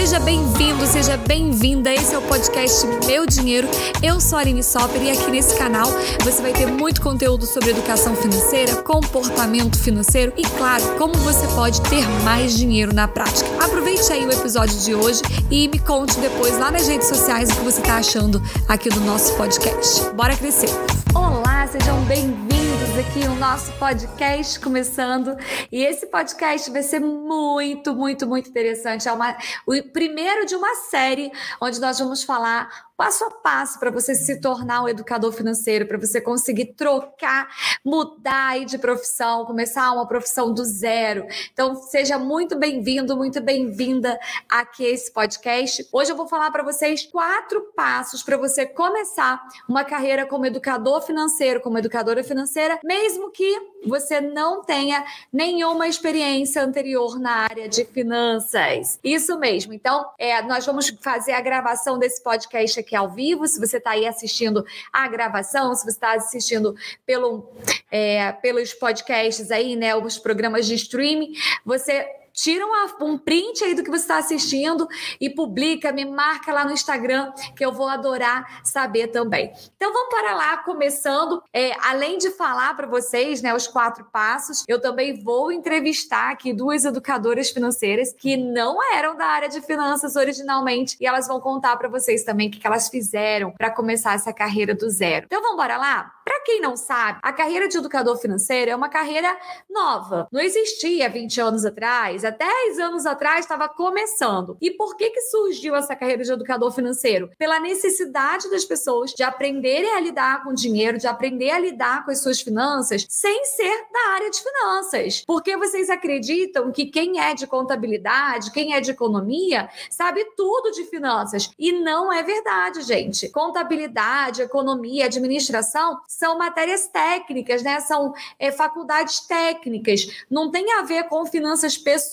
Seja bem-vindo, seja bem-vinda. Esse é o podcast Meu Dinheiro. Eu sou a Aline Sopper e aqui nesse canal você vai ter muito conteúdo sobre educação financeira, comportamento financeiro e, claro, como você pode ter mais dinheiro na prática. Aproveite aí o episódio de hoje e me conte depois lá nas redes sociais o que você está achando aqui do nosso podcast. Bora crescer! Olá, sejam bem-vindos aqui o nosso podcast começando. E esse podcast vai ser muito, muito, muito interessante. É uma, o primeiro de uma série onde nós vamos falar passo a passo para você se tornar um educador financeiro, para você conseguir trocar, mudar de profissão, começar uma profissão do zero. Então, seja muito bem-vindo, muito bem-vinda aqui a esse podcast. Hoje eu vou falar para vocês quatro passos para você começar uma carreira como educador financeiro, como educadora financeira, mesmo que você não tenha nenhuma experiência anterior na área de finanças. Isso mesmo. Então, é, nós vamos fazer a gravação desse podcast aqui ao vivo. Se você está aí assistindo a gravação, se você está assistindo pelo, é, pelos podcasts aí, né, os programas de streaming, você tira um print aí do que você está assistindo e publica, me marca lá no Instagram, que eu vou adorar saber também. Então vamos para lá, começando. É, além de falar para vocês né, os quatro passos, eu também vou entrevistar aqui duas educadoras financeiras que não eram da área de finanças originalmente e elas vão contar para vocês também o que elas fizeram para começar essa carreira do zero. Então vamos embora lá? Para quem não sabe, a carreira de educador financeiro é uma carreira nova. Não existia 20 anos atrás, há 10 anos atrás estava começando. E por que que surgiu essa carreira de educador financeiro? Pela necessidade das pessoas de aprenderem a lidar com dinheiro, de aprender a lidar com as suas finanças, sem ser da área de finanças. Porque vocês acreditam que quem é de contabilidade, quem é de economia, sabe tudo de finanças. E não é verdade, gente. Contabilidade, economia, administração são matérias técnicas, né? São é, faculdades técnicas. Não tem a ver com finanças pessoais,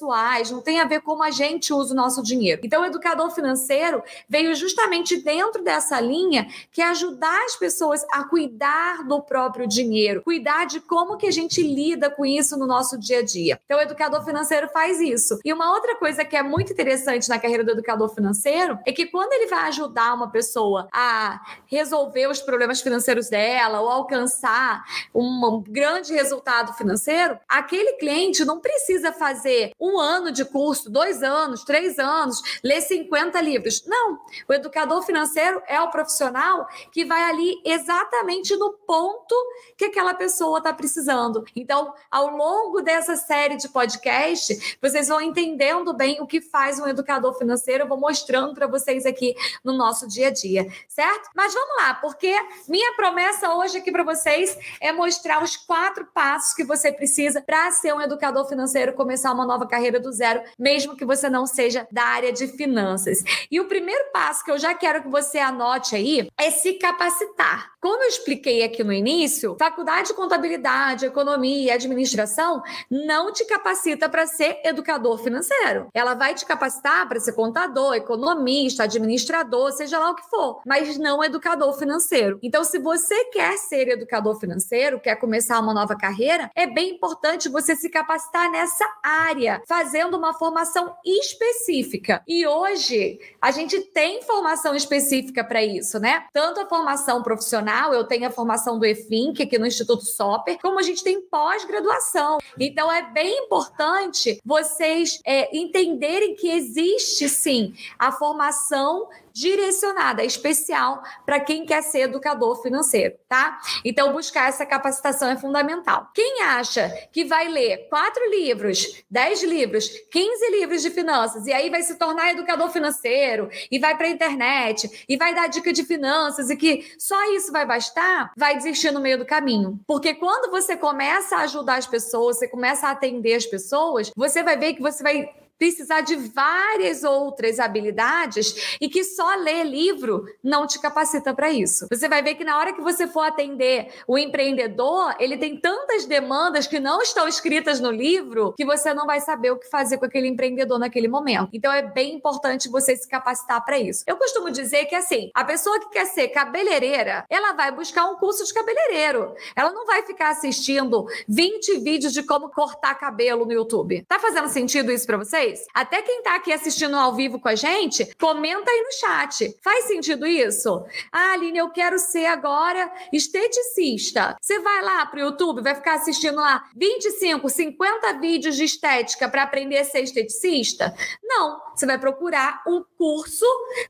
não tem a ver como a gente usa o nosso dinheiro. Então, o educador financeiro veio justamente dentro dessa linha que é ajudar as pessoas a cuidar do próprio dinheiro, cuidar de como que a gente lida com isso no nosso dia a dia. Então, o educador financeiro faz isso. E uma outra coisa que é muito interessante na carreira do educador financeiro é que quando ele vai ajudar uma pessoa a resolver os problemas financeiros dela ou alcançar um grande resultado financeiro, aquele cliente não precisa fazer ano de curso, dois anos, três anos, ler 50 livros. Não. O educador financeiro é o profissional que vai ali exatamente no ponto que aquela pessoa está precisando. Então, ao longo dessa série de podcast, vocês vão entendendo bem o que faz um educador financeiro. Eu vou mostrando para vocês aqui no nosso dia a dia, certo? Mas vamos lá, porque minha promessa hoje aqui para vocês é mostrar os quatro passos que você precisa para ser um educador financeiro, começar uma nova carreira do zero, mesmo que você não seja da área de finanças. E o primeiro passo que eu já quero que você anote aí é se capacitar. Como eu expliquei aqui no início, faculdade de contabilidade, economia e administração não te capacita para ser educador financeiro. Ela vai te capacitar para ser contador, economista, administrador, seja lá o que for, mas não educador financeiro. Então, se você quer ser educador financeiro, quer começar uma nova carreira, é bem importante você se capacitar nessa área, fazendo uma formação específica. E hoje a gente tem formação específica para isso, né? Tanto a formação profissional, eu tenho a formação do EFINC aqui no Instituto Soper, como a gente tem pós-graduação. Então é bem importante vocês é, entenderem que existe sim a formação direcionada, especial para quem quer ser educador financeiro, tá? Então, buscar essa capacitação é fundamental. Quem acha que vai ler quatro livros, dez livros, 15 livros de finanças e aí vai se tornar educador financeiro e vai para a internet e vai dar dica de finanças e que só isso vai bastar, vai desistir no meio do caminho. Porque quando você começa a ajudar as pessoas, você começa a atender as pessoas, você vai ver que você vai precisar de várias outras habilidades e que só ler livro não te capacita para isso. Você vai ver que na hora que você for atender o empreendedor, ele tem tantas demandas que não estão escritas no livro que você não vai saber o que fazer com aquele empreendedor naquele momento. Então é bem importante você se capacitar para isso. Eu costumo dizer que assim, a pessoa que quer ser cabeleireira, ela vai buscar um curso de cabeleireiro. Ela não vai ficar assistindo 20 vídeos de como cortar cabelo no YouTube. Tá fazendo sentido isso para vocês? Vocês? Até quem tá aqui assistindo ao vivo com a gente, comenta aí no chat. Faz sentido isso? Ah, Aline, eu quero ser agora esteticista. Você vai lá pro YouTube, vai ficar assistindo lá 25, 50 vídeos de estética para aprender a ser esteticista? Não, você vai procurar um curso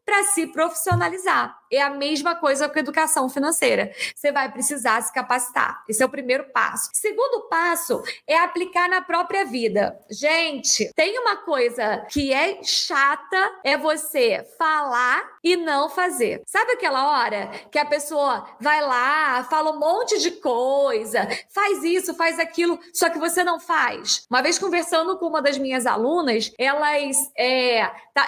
para se profissionalizar. É a mesma coisa com educação financeira. Você vai precisar se capacitar. Esse é o primeiro passo. Segundo passo é aplicar na própria vida. Gente, tem uma coisa que é chata, é você falar e não fazer. Sabe aquela hora que a pessoa vai lá, fala um monte de coisa, faz isso, faz aquilo, só que você não faz? Uma vez conversando com uma das minhas alunas, elas, é,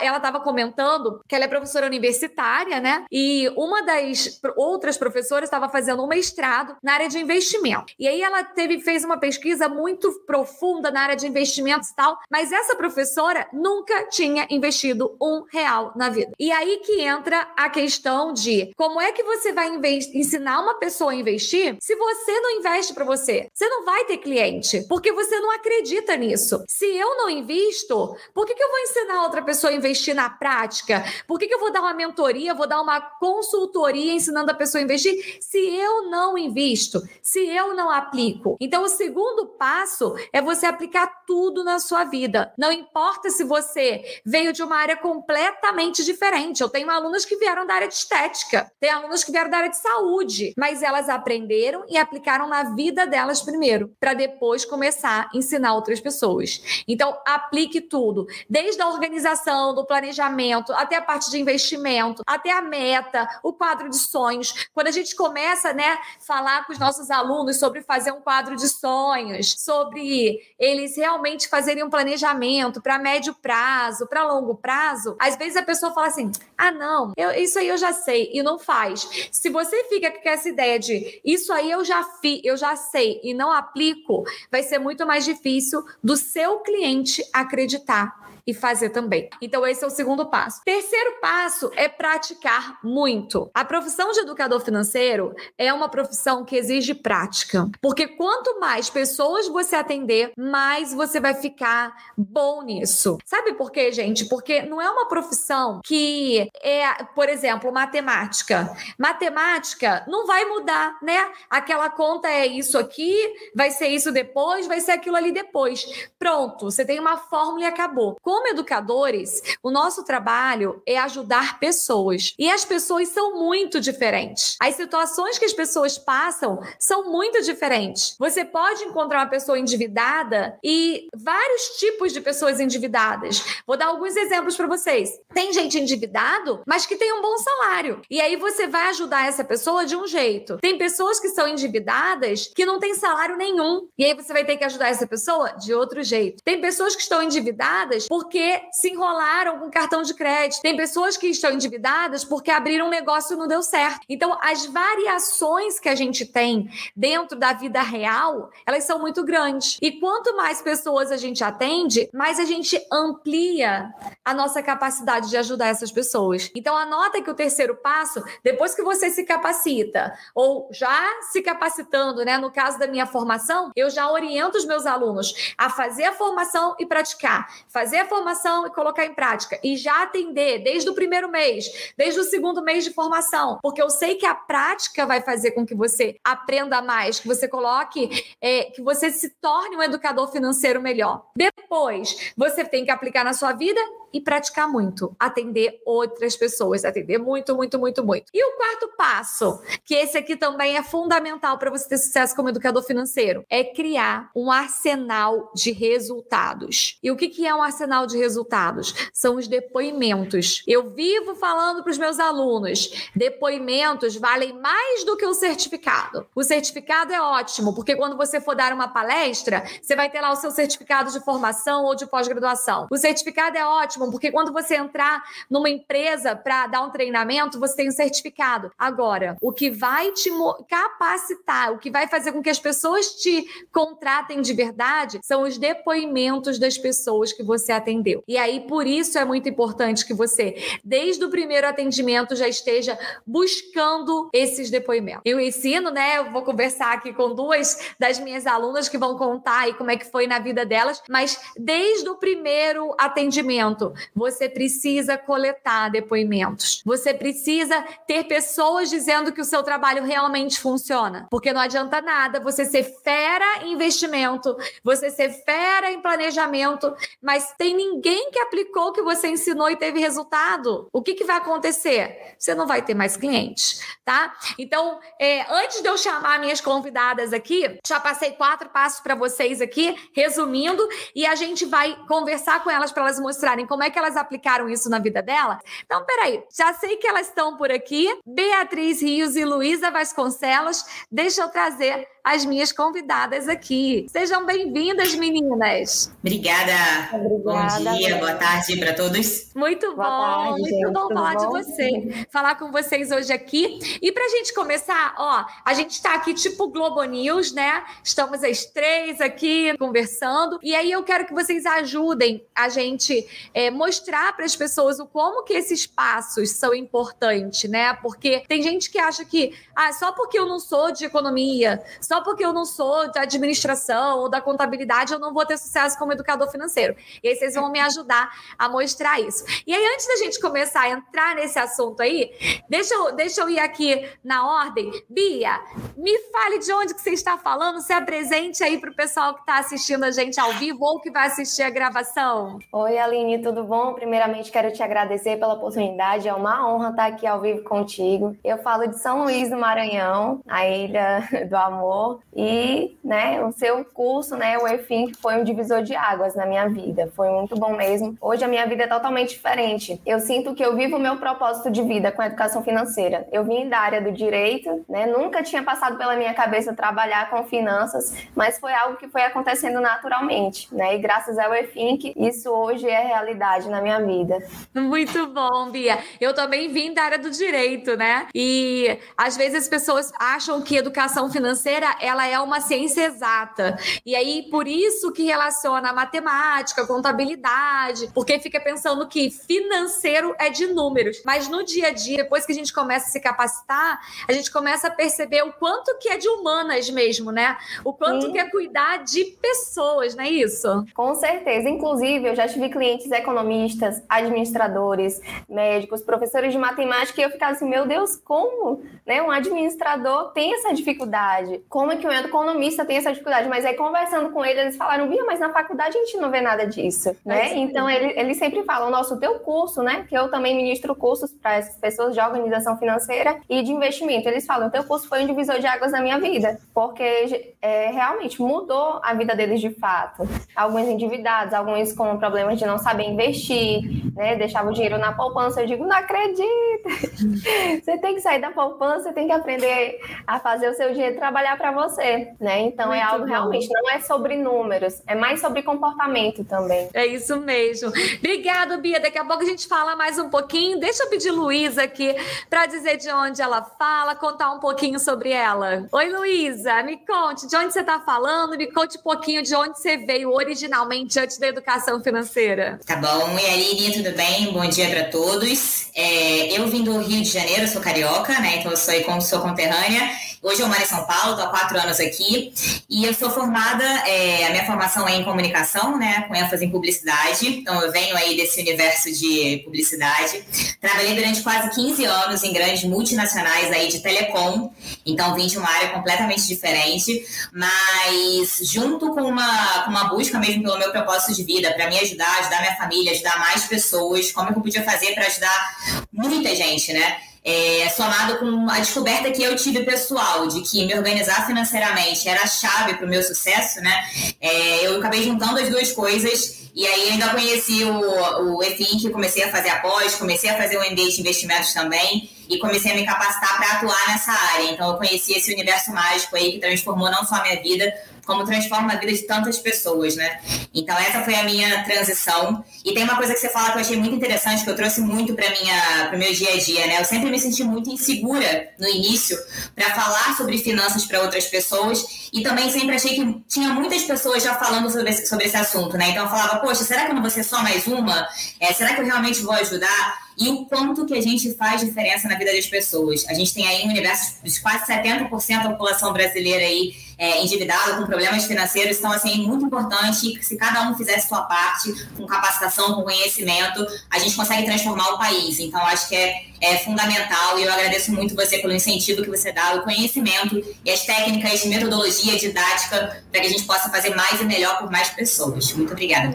ela estava comentando que ela é professora universitária, né? E uma das outras professoras estava fazendo um mestrado na área de investimento. E aí ela teve, fez uma pesquisa muito profunda na área de investimentos e tal, mas essa professora nunca tinha investido um real na vida. E aí que entra a questão de como é que você vai ensinar uma pessoa a investir se você não investe para você? Você não vai ter cliente, porque você não acredita nisso. Se eu não invisto, por que, que eu vou ensinar outra pessoa a investir na prática? Por que, que eu vou dar uma mentoria, vou dar uma consultoria ensinando a pessoa a investir se eu não invisto, se eu não aplico? Então, o segundo passo é você aplicar tudo na sua vida. Não importa se você veio de uma área completamente diferente. Eu tenho alunas que vieram da área de estética, tem alunas que vieram da área de saúde, mas elas aprenderam e aplicaram na vida delas primeiro, para depois começar a ensinar outras pessoas. Então, aplique tudo, desde a organização, do planejamento, até a parte de investimento, até a meta, o quadro de sonhos. Quando a gente começa, né, falar com os nossos alunos sobre fazer um quadro de sonhos, sobre eles realmente fazerem um planejamento para médio prazo, para longo prazo, às vezes a pessoa fala assim: "Ah, não, não, eu, isso aí eu já sei e não faz. Se você fica com essa ideia de isso aí eu já fi, eu já sei e não aplico, vai ser muito mais difícil do seu cliente acreditar e fazer também. Então, esse é o segundo passo. Terceiro passo é praticar muito. A profissão de educador financeiro é uma profissão que exige prática, porque quanto mais pessoas você atender, mais você vai ficar bom nisso. Sabe por quê, gente? Porque não é uma profissão que é, por exemplo, matemática. Matemática não vai mudar, né? Aquela conta é isso aqui, vai ser isso depois, vai ser aquilo ali depois. Pronto, você tem uma fórmula e acabou. Com como educadores, o nosso trabalho é ajudar pessoas. E as pessoas são muito diferentes. As situações que as pessoas passam são muito diferentes. Você pode encontrar uma pessoa endividada e vários tipos de pessoas endividadas. Vou dar alguns exemplos para vocês. Tem gente endividado, mas que tem um bom salário. E aí você vai ajudar essa pessoa de um jeito. Tem pessoas que são endividadas que não têm salário nenhum. E aí você vai ter que ajudar essa pessoa de outro jeito. Tem pessoas que estão endividadas por porque se enrolaram com cartão de crédito. Tem pessoas que estão endividadas porque abriram um negócio e não deu certo. Então, as variações que a gente tem dentro da vida real, elas são muito grandes. E quanto mais pessoas a gente atende, mais a gente amplia a nossa capacidade de ajudar essas pessoas. Então, anota que o terceiro passo, depois que você se capacita, ou já se capacitando, né? No caso da minha formação, eu já oriento os meus alunos a fazer a formação e praticar. Fazer a formação e colocar em prática e já atender desde o primeiro mês, desde o segundo mês de formação, porque eu sei que a prática vai fazer com que você aprenda mais, que você coloque, é, que você se torne um educador financeiro melhor. Depois, você tem que aplicar na sua vida e praticar muito, atender outras pessoas, atender muito, muito, muito, muito. E o quarto passo, que esse aqui também é fundamental para você ter sucesso como educador financeiro, é criar um arsenal de resultados. E o que, que é um arsenal de resultados? São os depoimentos. Eu vivo falando para os meus alunos: depoimentos valem mais do que o certificado. O certificado é ótimo, porque quando você for dar uma palestra, você vai ter lá o seu certificado de formação ou de pós-graduação. O certificado é ótimo ótimo, porque quando você entrar numa empresa para dar um treinamento, você tem um certificado. Agora, o que vai te capacitar, o que vai fazer com que as pessoas te contratem de verdade, são os depoimentos das pessoas que você atendeu. E aí, por isso é muito importante que você, desde o primeiro atendimento, já esteja buscando esses depoimentos. Eu ensino, né? Eu vou conversar aqui com duas das minhas alunas que vão contar aí como é que foi na vida delas, mas desde o primeiro atendimento, você precisa coletar depoimentos. Você precisa ter pessoas dizendo que o seu trabalho realmente funciona, porque não adianta nada você ser fera em investimento, você ser fera em planejamento, mas tem ninguém que aplicou o que você ensinou e teve resultado. O que, que vai acontecer? Você não vai ter mais clientes, tá? Então, é, antes de eu chamar minhas convidadas aqui, já passei quatro passos para vocês aqui, resumindo, e a gente vai conversar com elas para elas mostrarem como é que elas aplicaram isso na vida dela. Então, peraí, já sei que elas estão por aqui. Beatriz Rios e Luísa Vasconcelos, deixa eu trazer as minhas convidadas aqui. Sejam bem-vindas, meninas. Obrigada. Obrigada. Bom dia, boa tarde para todos. Muito boa bom, tarde, muito gente. bom Tudo falar bom? de você, falar com vocês hoje aqui. E para a gente começar, ó, a gente está aqui tipo Globo News, né? Estamos as três aqui conversando. E aí eu quero que vocês ajudem a gente é, mostrar para as pessoas o como que esses passos são importantes, né? Porque tem gente que acha que, ah, só porque eu não sou de economia, só porque eu não sou da administração ou da contabilidade, eu não vou ter sucesso como educador financeiro. E aí vocês vão me ajudar a mostrar isso. E aí, antes da gente começar a entrar nesse assunto aí, deixa eu, deixa eu ir aqui na ordem. Bia, me fale de onde que você está falando, se apresente aí para o pessoal que está assistindo a gente ao vivo ou que vai assistir a gravação. Oi, Aline, tudo bom? Primeiramente, quero te agradecer pela oportunidade. É uma honra estar aqui ao vivo contigo. Eu falo de São Luís do Maranhão, a ilha do amor e, né, o seu curso, né, o EFIM, foi um divisor de águas na minha vida. Foi muito bom mesmo. Hoje a minha vida é totalmente diferente. Eu sinto que eu vivo o meu propósito de vida com a educação financeira. Eu vim da área do direito, né, nunca tinha passado pela minha cabeça trabalhar com finanças, mas foi algo que foi acontecendo naturalmente, né? E graças ao EFINC, isso hoje é realidade na minha vida. Muito bom, Bia. Eu também vim da área do direito, né? E às vezes as pessoas acham que educação financeira ela é uma ciência exata. E aí, por isso que relaciona a matemática, a contabilidade, porque fica pensando que financeiro é de números. Mas no dia a dia, depois que a gente começa a se capacitar, a gente começa a perceber o quanto que é de humanas mesmo, né? O quanto Sim. que é cuidar de pessoas, não é isso? Com certeza. Inclusive, eu já tive clientes economistas, administradores, médicos, professores de matemática, e eu ficava assim, meu Deus, como? Né? Um administrador tem essa dificuldade. Como é que um economista tem essa dificuldade? Mas aí, conversando com ele, eles falaram, Bia, mas na faculdade a gente não vê nada disso, né? então, ele, eles sempre falam, nosso, o teu curso, né? Que eu também ministro cursos para essas pessoas de organização financeira e de investimento. Eles falam, o teu curso foi um divisor de águas na minha vida, porque é, realmente mudou a vida deles de fato. Alguns endividados, alguns com problemas de não saber investir, né? Deixava o dinheiro na poupança. Eu digo, não acredito! você tem que sair da poupança, você tem que aprender a fazer o seu dinheiro trabalhar para você, né? Então é Muito é algo bom. realmente não é sobre números, é mais sobre comportamento também. É isso mesmo. Obrigada, Bia. Daqui a pouco a gente fala mais um pouquinho. Deixa eu pedir Luísa aqui para dizer de onde ela fala, contar um pouquinho sobre ela. Oi, Luísa, me conte de onde você está falando, me conte um pouquinho de onde você veio originalmente antes da educação financeira. Tá bom. E aí, Irinha, tudo bem? Bom dia para todos. É, eu vim do Rio de Janeiro, sou carioca, né? Então eu sou, sou conterrânea. Hoje eu moro em São Paulo, tô há quatro anos aqui. E eu sou formada, é, a minha formação é em comunicação, né? Com ênfase em publicidade. Então eu venho aí desse universo de publicidade. Trabalhei durante quase 15 anos em grandes multinacionais aí de telecom. Então vim de uma área completamente diferente. Mas junto com uma, com uma busca mesmo pelo meu propósito de vida, para me ajudar, ajudar minha família, ajudar mais pessoas, como eu podia fazer para ajudar muita gente, né? É, somado com a descoberta que eu tive pessoal de que me organizar financeiramente era a chave para o meu sucesso, né? É, eu acabei juntando as duas coisas e aí ainda conheci o, o EFIN, que comecei a fazer após, comecei a fazer o MBA de investimentos também. e comecei a me capacitar para atuar nessa área. Então eu conheci esse universo mágico aí que transformou não só a minha vida, como transforma a vida de tantas pessoas, né? Então essa foi a minha transição. E tem uma coisa que você fala que eu achei muito interessante, que eu trouxe muito para minha para meu dia a dia, né? Eu sempre me senti muito insegura no início para falar sobre finanças para outras pessoas e também sempre achei que tinha muitas pessoas já falando sobre esse, sobre esse assunto, né? Então eu falava, poxa, será que eu não vou ser só mais uma? É, será que eu realmente vou ajudar? E o quanto que a gente faz diferença na vida das pessoas. A gente tem aí um universo de quase 70% da população brasileira aí é, endividada, com problemas financeiros, então, assim, é muito importante se cada um fizesse sua parte, com capacitação, com conhecimento, a gente consegue transformar o país. Então, acho que é, é fundamental e eu agradeço muito você pelo incentivo que você dá, o conhecimento e as técnicas, metodologia, didática, para que a gente possa fazer mais e melhor por mais pessoas. Muito obrigada.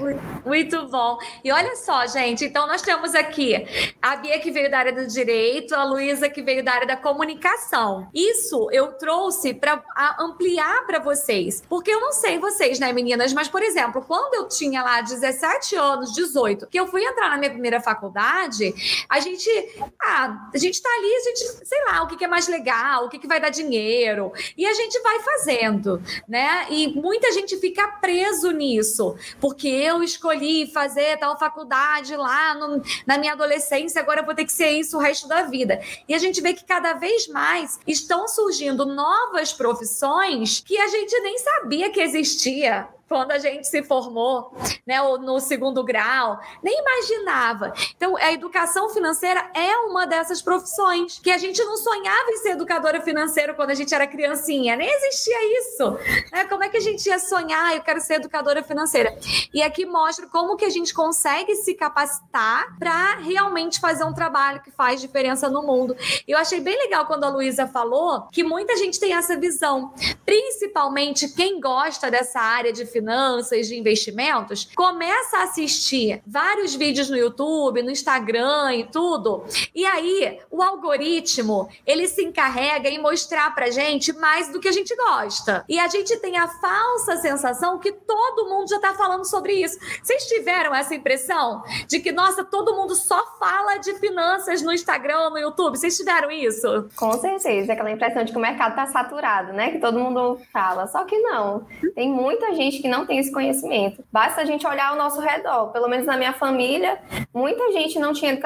Muito bom. E olha só, gente, então nós temos aqui a Bia que veio da área do direito, a Luísa que veio da área da comunicação. Isso eu trouxe para ampliar para vocês. Porque eu não sei vocês, né, meninas, mas, por exemplo, quando eu tinha lá 17 anos, 18, que eu fui entrar na minha primeira faculdade, a gente, ah, a gente tá ali, a gente, sei lá, o que, que é mais legal, o que, que vai dar dinheiro. E a gente vai fazendo, né? E muita gente fica preso nisso, porque eu escolhi fazer tal faculdade lá no, na minha adolescência, agora eu vou ter que ser isso o resto da vida. E a gente vê que cada vez mais estão surgindo novas profissões que a gente nem sabia que existia quando a gente se formou, né, no segundo grau, nem imaginava. Então, a educação financeira é uma dessas profissões que a gente não sonhava em ser educadora financeira quando a gente era criancinha, nem existia isso. Né? Como é que a gente ia sonhar, eu quero ser educadora financeira? E aqui mostra como que a gente consegue se capacitar para realmente fazer um trabalho que faz diferença no mundo. Eu achei bem legal quando a Luísa falou que muita gente tem essa visão, principalmente quem gosta dessa área de finanças, de investimentos, começa a assistir vários vídeos no YouTube, no Instagram e tudo. E aí, o algoritmo, ele se encarrega em mostrar pra gente mais do que a gente gosta. E a gente tem a falsa sensação que todo mundo já tá falando sobre isso. Vocês tiveram essa impressão de que, nossa, todo mundo só fala de finanças no Instagram, no YouTube? Vocês tiveram isso? Com certeza. Aquela impressão de que o mercado tá saturado, né? Que todo mundo fala. Só que não. Tem muita gente que não tem esse conhecimento. Basta a gente olhar ao nosso redor. Pelo menos na minha família, muita gente não tinha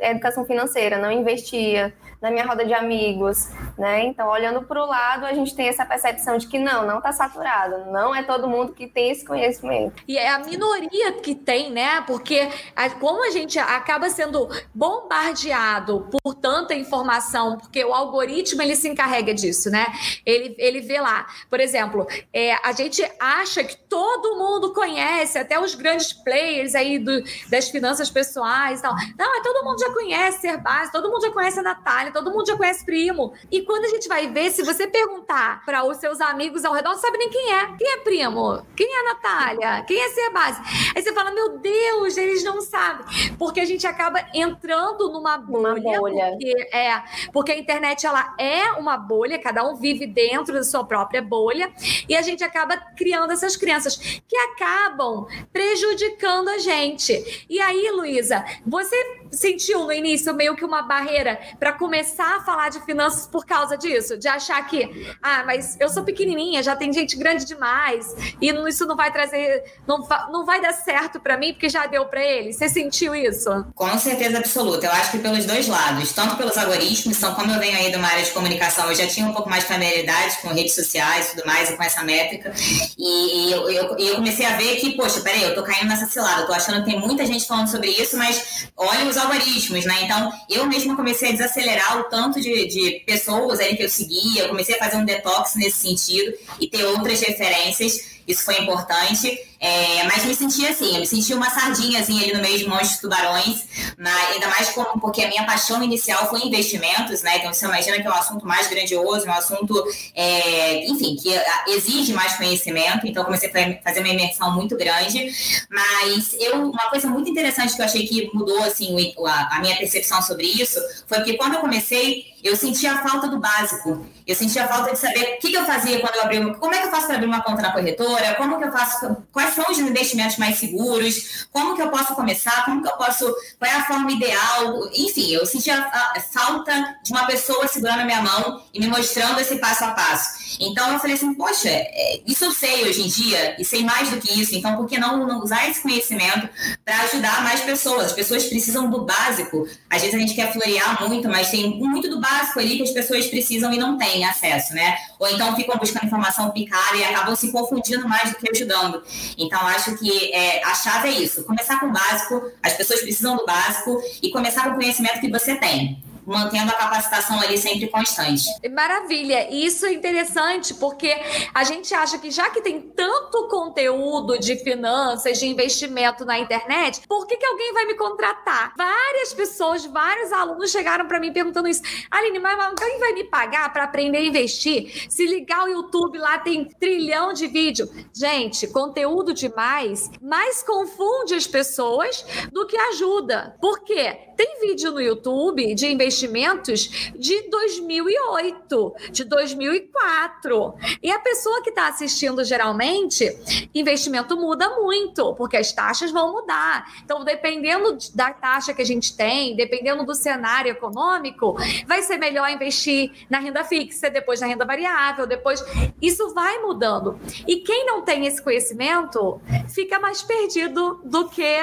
educação financeira, não investia na minha roda de amigos, né? Então, olhando para o lado, a gente tem essa percepção de que não, não está saturado, não é todo mundo que tem esse conhecimento. E é a minoria que tem, né? Porque a, como a gente acaba sendo bombardeado por tanta informação, porque o algoritmo ele se encarrega disso, né? Ele, ele vê lá, por exemplo, é, a gente acha que todo mundo conhece, até os grandes players aí do, das finanças pessoais e tal. Não, todo mundo já conhece ser base, todo mundo já conhece a Natália, todo mundo já conhece primo. E quando a gente vai ver, se você perguntar para os seus amigos ao redor, não sabe nem quem é. Quem é primo? Quem é Natália? Quem é ser base? Aí você fala, meu Deus, eles não sabem. Porque a gente acaba entrando numa bolha. Uma bolha. Porque, é, porque a internet, ela é uma bolha, cada um vive dentro da sua própria bolha. E a gente acaba criando essas crianças que acabam prejudicando a gente. E aí, Luísa, você sentiu no início meio que uma barreira para começar começar a falar de finanças por causa disso, de achar que, ah, mas eu sou pequenininha, já tem gente grande demais e isso não vai trazer, não, não vai dar certo para mim porque já deu para ele. Você sentiu isso? Com certeza absoluta. Eu acho que pelos dois lados, tanto pelos algoritmos, então como eu venho aí de uma área de comunicação, eu já tinha um pouco mais de familiaridade com redes sociais e tudo mais e com essa métrica. E eu, eu, eu comecei a ver que, poxa, peraí, eu tô caindo nessa cilada, eu tô achando que tem muita gente falando sobre isso, mas olha os algoritmos, né? Então, eu mesma comecei a desacelerar o tanto de, de pessoas aí que eu seguia, eu comecei a fazer um detox nesse sentido e ter outras referências isso foi importante. É, mas me senti assim, eu me senti uma sardinhazinha ali no meio de monstros tubarões, mas ainda mais como, porque a minha paixão inicial foi investimentos, né? Então você imagina que é um assunto mais grandioso, um assunto, é, enfim, que exige mais conhecimento, então comecei a fazer uma imersão muito grande. Mas eu, uma coisa muito interessante que eu achei que mudou assim, a, minha percepção sobre isso foi porque quando eu comecei, eu sentia a falta do básico. Eu sentia a falta de saber o que, que eu fazia quando eu abri uma, como é que eu faço para abrir uma conta na corretora, como que eu faço, quais são os investimentos mais seguros, como que eu posso começar, como que eu posso, qual é a forma ideal, enfim, eu senti a, a falta de uma pessoa segurando a minha mão e me mostrando esse passo a passo. Então eu falei assim, poxa, é, isso eu sei hoje em dia e sei mais do que isso, então por que não, não usar esse conhecimento para ajudar mais pessoas? As pessoas precisam do básico. Às vezes a gente quer florear muito, mas tem muito do básico ali que as pessoas precisam e não têm acesso, né? Ou então ficam buscando informação picada e acabam se confundindo mais do que ajudando. Então acho que é, a chave é isso, começar com o básico, as pessoas precisam do básico e começar com o conhecimento que você tem mantendo a capacitação ali sempre constante. Maravilha. Isso é interessante porque a gente acha que já que tem tanto conteúdo de finanças, de investimento na internet, por que, que alguém vai me contratar? Várias pessoas, vários alunos chegaram para mim perguntando isso. Aline, mas alguém vai me pagar para aprender a investir? Se ligar o YouTube lá tem trilhão de vídeo. Gente, conteúdo demais mais confunde as pessoas do que ajuda. Por quê? Tem vídeo no YouTube de investimentos de 2008, de 2004. E a pessoa que está assistindo geralmente, investimento muda muito, porque as taxas vão mudar. Então, dependendo da taxa que a gente tem, dependendo do cenário econômico, vai ser melhor investir na renda fixa, depois na renda variável, depois. Isso vai mudando. E quem não tem esse conhecimento fica mais perdido do que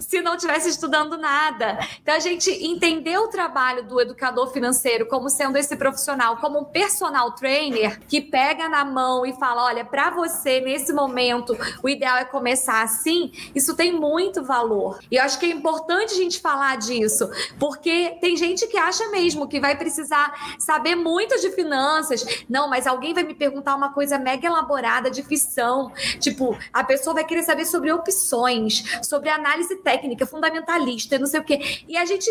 se não tivesse estudando nada. Então, a gente entender o trabalho do educador financeiro como sendo esse profissional, como um personal trainer que pega na mão e fala: olha, para você nesse momento o ideal é começar assim, isso tem muito valor. E eu acho que é importante a gente falar disso, porque tem gente que acha mesmo que vai precisar saber muito de finanças. Não, mas alguém vai me perguntar uma coisa mega elaborada de ficção. Tipo, a pessoa vai querer saber sobre opções, sobre análise técnica, fundamentalista, não sei o quê. E a a gente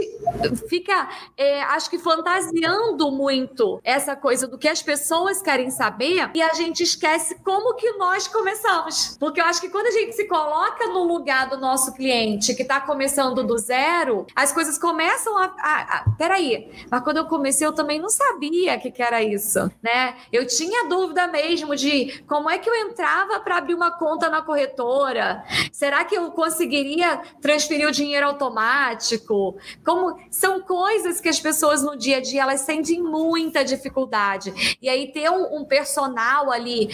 fica, é, acho que, fantasiando muito essa coisa do que as pessoas querem saber e a gente esquece como que nós começamos. Porque eu acho que quando a gente se coloca no lugar do nosso cliente que está começando do zero, as coisas começam a, a, a. Peraí, mas quando eu comecei eu também não sabia que, que era isso, né? Eu tinha dúvida mesmo de como é que eu entrava para abrir uma conta na corretora. Será que eu conseguiria transferir o dinheiro automático? Como são coisas que as pessoas no dia a dia elas sentem muita dificuldade. E aí ter um, um personal ali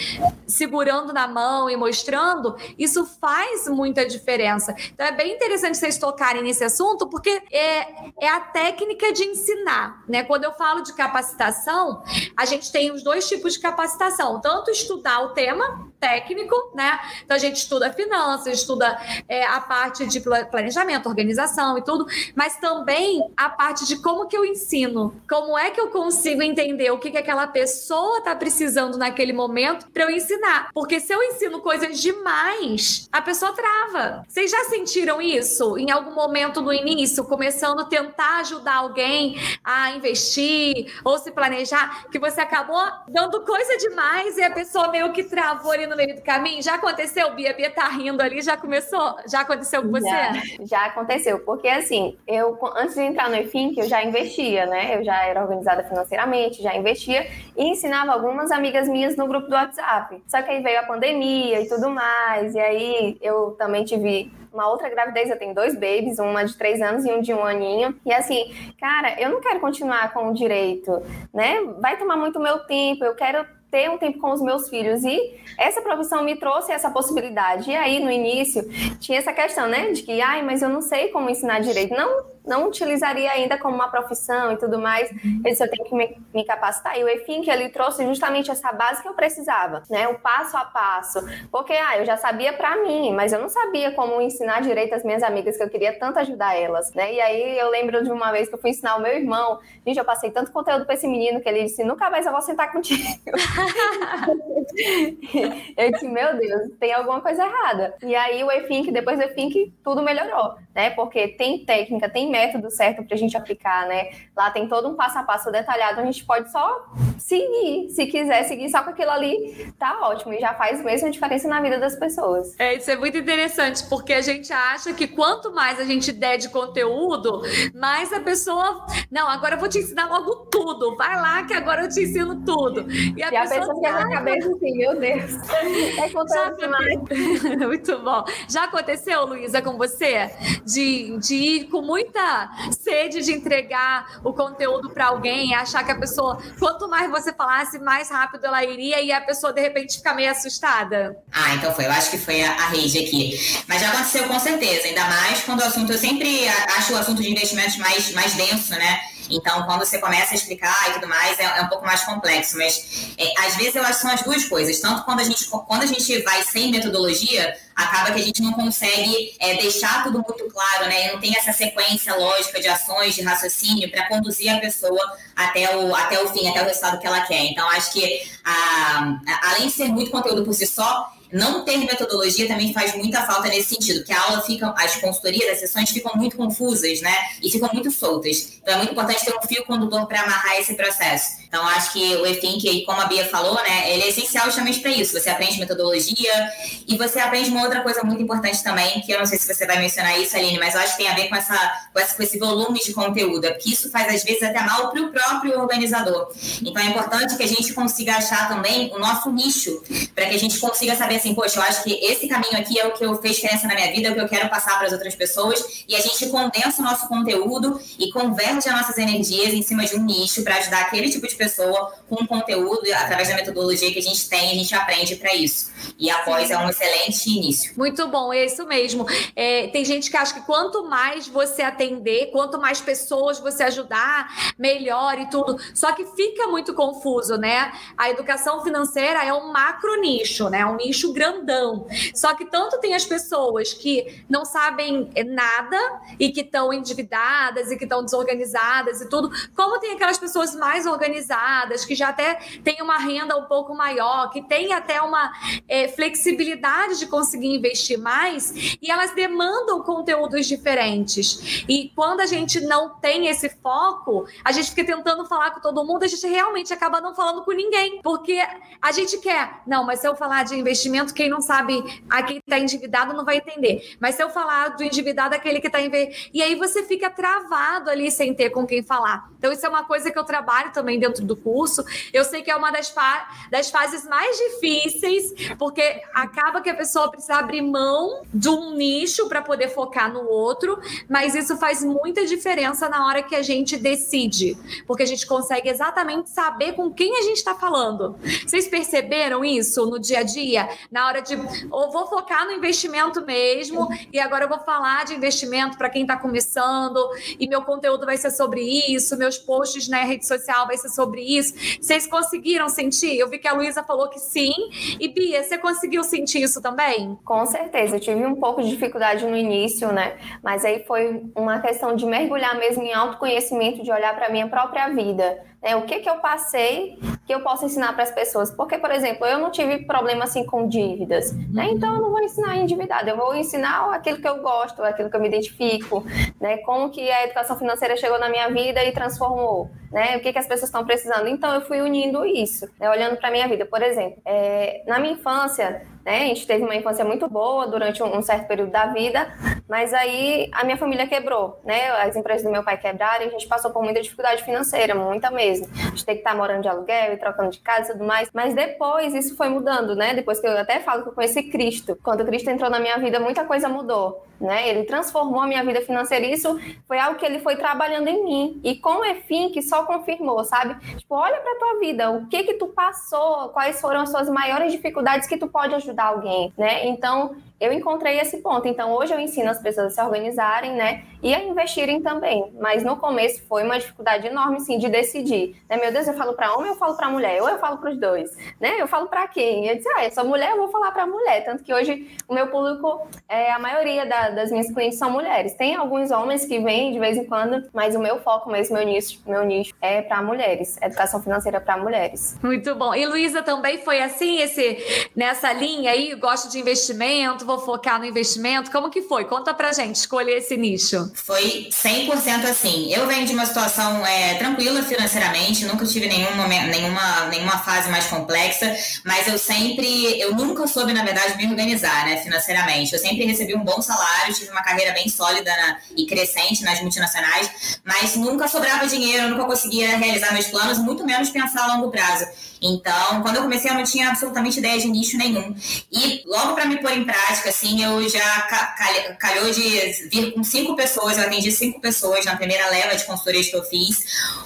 segurando na mão e mostrando, isso faz muita diferença. Então é bem interessante vocês tocarem nesse assunto, porque é, é a técnica de ensinar, né? Quando eu falo de capacitação, a gente tem os dois tipos de capacitação, tanto estudar o tema técnico, né? Então a gente estuda finanças, estuda é, a parte de planejamento, organização e tudo, mas também a parte de como que eu ensino, como é que eu consigo entender o que, que aquela pessoa está precisando naquele momento para eu ensinar. Porque se eu ensino coisas demais, a pessoa trava. Vocês já sentiram isso em algum momento no início, começando a tentar ajudar alguém a investir ou se planejar, que você acabou dando coisa demais e a pessoa meio que travou ali no meio do caminho? Já aconteceu, Bia? Bia tá rindo ali, já começou? Já aconteceu com você? Já, já aconteceu, porque assim, eu antes de entrar no EFINC, eu já investia, né? Eu já era organizada financeiramente, já investia e ensinava algumas amigas minhas no grupo do WhatsApp. Só que aí veio a pandemia e tudo mais, e aí eu também tive uma outra gravidez, eu tenho dois babies, uma de três anos e um de um aninho. E assim, cara, eu não quero continuar com o direito, né? Vai tomar muito meu tempo, eu quero ter um tempo com os meus filhos. E essa profissão me trouxe essa possibilidade. E aí, no início, tinha essa questão, né? De que, ai, mas eu não sei como ensinar direito. Não, não utilizaria ainda como uma profissão e tudo mais. Uhum. Eu disse, eu tenho que me, me capacitar. E o EFIN, que ele trouxe justamente essa base que eu precisava, né? O passo a passo. Porque, ah, eu já sabia para mim, mas eu não sabia como ensinar direito às minhas amigas, que eu queria tanto ajudar elas, né? E aí, eu lembro de uma vez que eu fui ensinar o meu irmão. Gente, eu passei tanto conteúdo para esse menino que ele disse, nunca mais eu vou sentar contigo. eu disse, meu Deus, tem alguma coisa errada. E aí o EFINC, depois do EFINC, tudo melhorou, né? Porque tem técnica, tem tem método certo para a gente aplicar, né? Lá tem todo um passo a passo detalhado, a gente pode só seguir. Se quiser seguir só com aquilo ali, tá ótimo. E já faz mesmo a diferença na vida das pessoas. É, isso é muito interessante, porque a gente acha que quanto mais a gente der de conteúdo, mais a pessoa. Não, agora eu vou te ensinar logo tudo. Vai lá que agora eu te ensino tudo. E a, e pessoa, a pessoa fica na cabeça assim, meu Deus. É conteúdo demais. muito bom. Já aconteceu, Luísa, com você? De, de ir com muita sede de entregar o conteúdo para alguém, achar que a pessoa, quanto mais você falasse, mais rápido ela iria e a pessoa de repente fica meio assustada? Ah, então foi. Eu acho que foi a, a rede aqui. Mas já aconteceu com certeza, ainda mais quando o assunto, eu sempre acho o assunto de investimentos mais, mais denso, né? Então, quando você começa a explicar e tudo mais, é, é um pouco mais complexo. Mas, é, às vezes, eu acho que são as duas coisas. Tanto quando a gente, quando a gente vai sem metodologia, acaba que a gente não consegue é, deixar tudo muito claro, né? E não tem essa sequência lógica de ações, de raciocínio para conduzir a pessoa até o, até o fim, até o resultado que ela quer. Então, acho que, a, a, além de ser muito conteúdo por si só, não ter metodologia também faz muita falta nesse sentido, que a aula fica, as consultorias, as sessões ficam muito confusas, né? E ficam muito soltas. Então é muito importante ter um fio condutor para amarrar esse processo. Então acho que o E-Think, como a Bia falou, né, ele é essencial justamente para isso. Você aprende metodologia e você aprende uma outra coisa muito importante também, que eu não sei se você vai mencionar isso, Aline, mas eu acho que tem a ver com, essa, com, esse, volume de conteúdo, porque isso faz às vezes até mal para o próprio organizador. Então é importante que a gente consiga achar também o nosso nicho, para que a gente consiga saber assim, poxa, eu acho que esse caminho aqui é o que eu fez diferença na minha vida, é o que eu quero passar para as outras pessoas, e a gente condensa o nosso conteúdo e converge as nossas energias em cima de um nicho para ajudar aquele tipo de pessoa com conteúdo, através da metodologia que a gente tem, a gente aprende para isso. E após é um excelente início. Muito bom, é isso mesmo. É, tem gente que acha que quanto mais você atender, quanto mais pessoas você ajudar, melhor e tudo. Só que fica muito confuso, né? A educação financeira é um macro nicho, né? Um nicho grandão. Só que tanto tem as pessoas que não sabem nada e que estão endividadas e que estão desorganizadas e tudo, como tem aquelas pessoas mais organizadas, que já até têm uma renda um pouco maior, que têm até uma é, flexibilidade de conseguir investir mais e elas demandam conteúdos diferentes. E quando a gente não tem esse foco, a gente fica tentando falar com todo mundo, a gente realmente acaba não falando com ninguém, porque a gente quer, não, mas se eu falar de investimento, quem não sabe, aquele que está endividado não vai entender. Mas se eu falar do endividado, aquele que está em. E aí você fica travado ali sem ter com quem falar. Então, isso é uma coisa que eu trabalho também dentro do curso. Eu sei que é uma das, fa das fases mais difíceis, porque acaba que a pessoa precisa abrir mão de um nicho para poder focar no outro, mas isso faz muita diferença na hora que a gente decide, porque a gente consegue exatamente saber com quem a gente está falando. Vocês perceberam isso no dia a dia? Na hora de ou vou focar no investimento mesmo e agora eu vou falar de investimento para quem está começando e meu conteúdo vai ser sobre isso, meus posts na rede social vai ser sobre isso. Vocês conseguiram sentir? Eu vi que a Luísa falou que sim. E Bia, você conseguiu sentir isso também? Com certeza, eu tive um pouco de dificuldade no início, né? Mas aí foi uma questão de mergulhar mesmo em autoconhecimento, de olhar para minha própria vida né? O que, que eu passei que eu posso ensinar para as pessoas? Porque, por exemplo, eu não tive problema assim com dívidas, né? Então eu não vou ensinar endividado, eu vou ensinar aquilo que eu gosto, aquilo que eu me identifico, né? Como que a educação financeira chegou na minha vida e transformou, né? O que, que as pessoas estão precisando. Então eu fui unindo isso, né? olhando para a minha vida. Por exemplo, é, na minha infância, né? A gente teve uma infância muito boa durante um, certo período da vida, mas aí a minha família quebrou, né? As empresas do meu pai quebraram e a gente passou por muita dificuldade financeira, muita mesmo. A gente tem que estar morando de aluguel e trocando de casa e tudo mais. Mas depois isso foi mudando, né? Depois que eu até falo que eu conheci Cristo. Quando Cristo entrou na minha vida, muita coisa mudou, né? Ele transformou a minha vida financeira isso foi algo que ele foi trabalhando em mim. E com o EFIM que só confirmou, sabe? Tipo, olha pra tua vida, o que que tu passou, quais foram as suas maiores dificuldades que tu pode ajudar ajudar alguém, né? Então, eu encontrei esse ponto. Então, hoje eu ensino as pessoas a se organizarem, né? E a investirem também. Mas no começo foi uma dificuldade enorme, sim, de decidir. Né? Meu Deus, eu falo para homem eu falo para mulher? Ou eu falo para os dois? Né? Eu falo para quem? Eu disse, ah, eu sou mulher, eu vou falar para mulher. Tanto que hoje o meu público, é, a maioria da, das minhas clientes são mulheres. Tem alguns homens que vêm de vez em quando, mas o meu foco mesmo, meu nicho, meu nicho é para mulheres, educação financeira para mulheres. Muito bom. E Luísa também foi assim, esse nessa linha aí, gosto de investimento, vou focar no investimento. Como que foi? Conta pra gente, escolher esse nicho. Foi 100% assim. Eu venho de uma situação é, tranquila financeiramente, nunca tive nenhum momento, nenhuma, nenhuma fase mais complexa, mas eu sempre, eu nunca soube, na verdade, me organizar, né, financeiramente. Eu sempre recebi um bom salário, tive uma carreira bem sólida na, e crescente nas multinacionais, mas nunca sobrava dinheiro, nunca conseguia realizar meus planos, muito menos pensar a longo prazo. Então, quando eu comecei, eu não tinha absolutamente ideia de nicho nenhum. E logo para me pôr em prática, assim, eu já calhou de vir com cinco pessoas, eu atendi cinco pessoas na primeira leva de consultorias que eu fiz.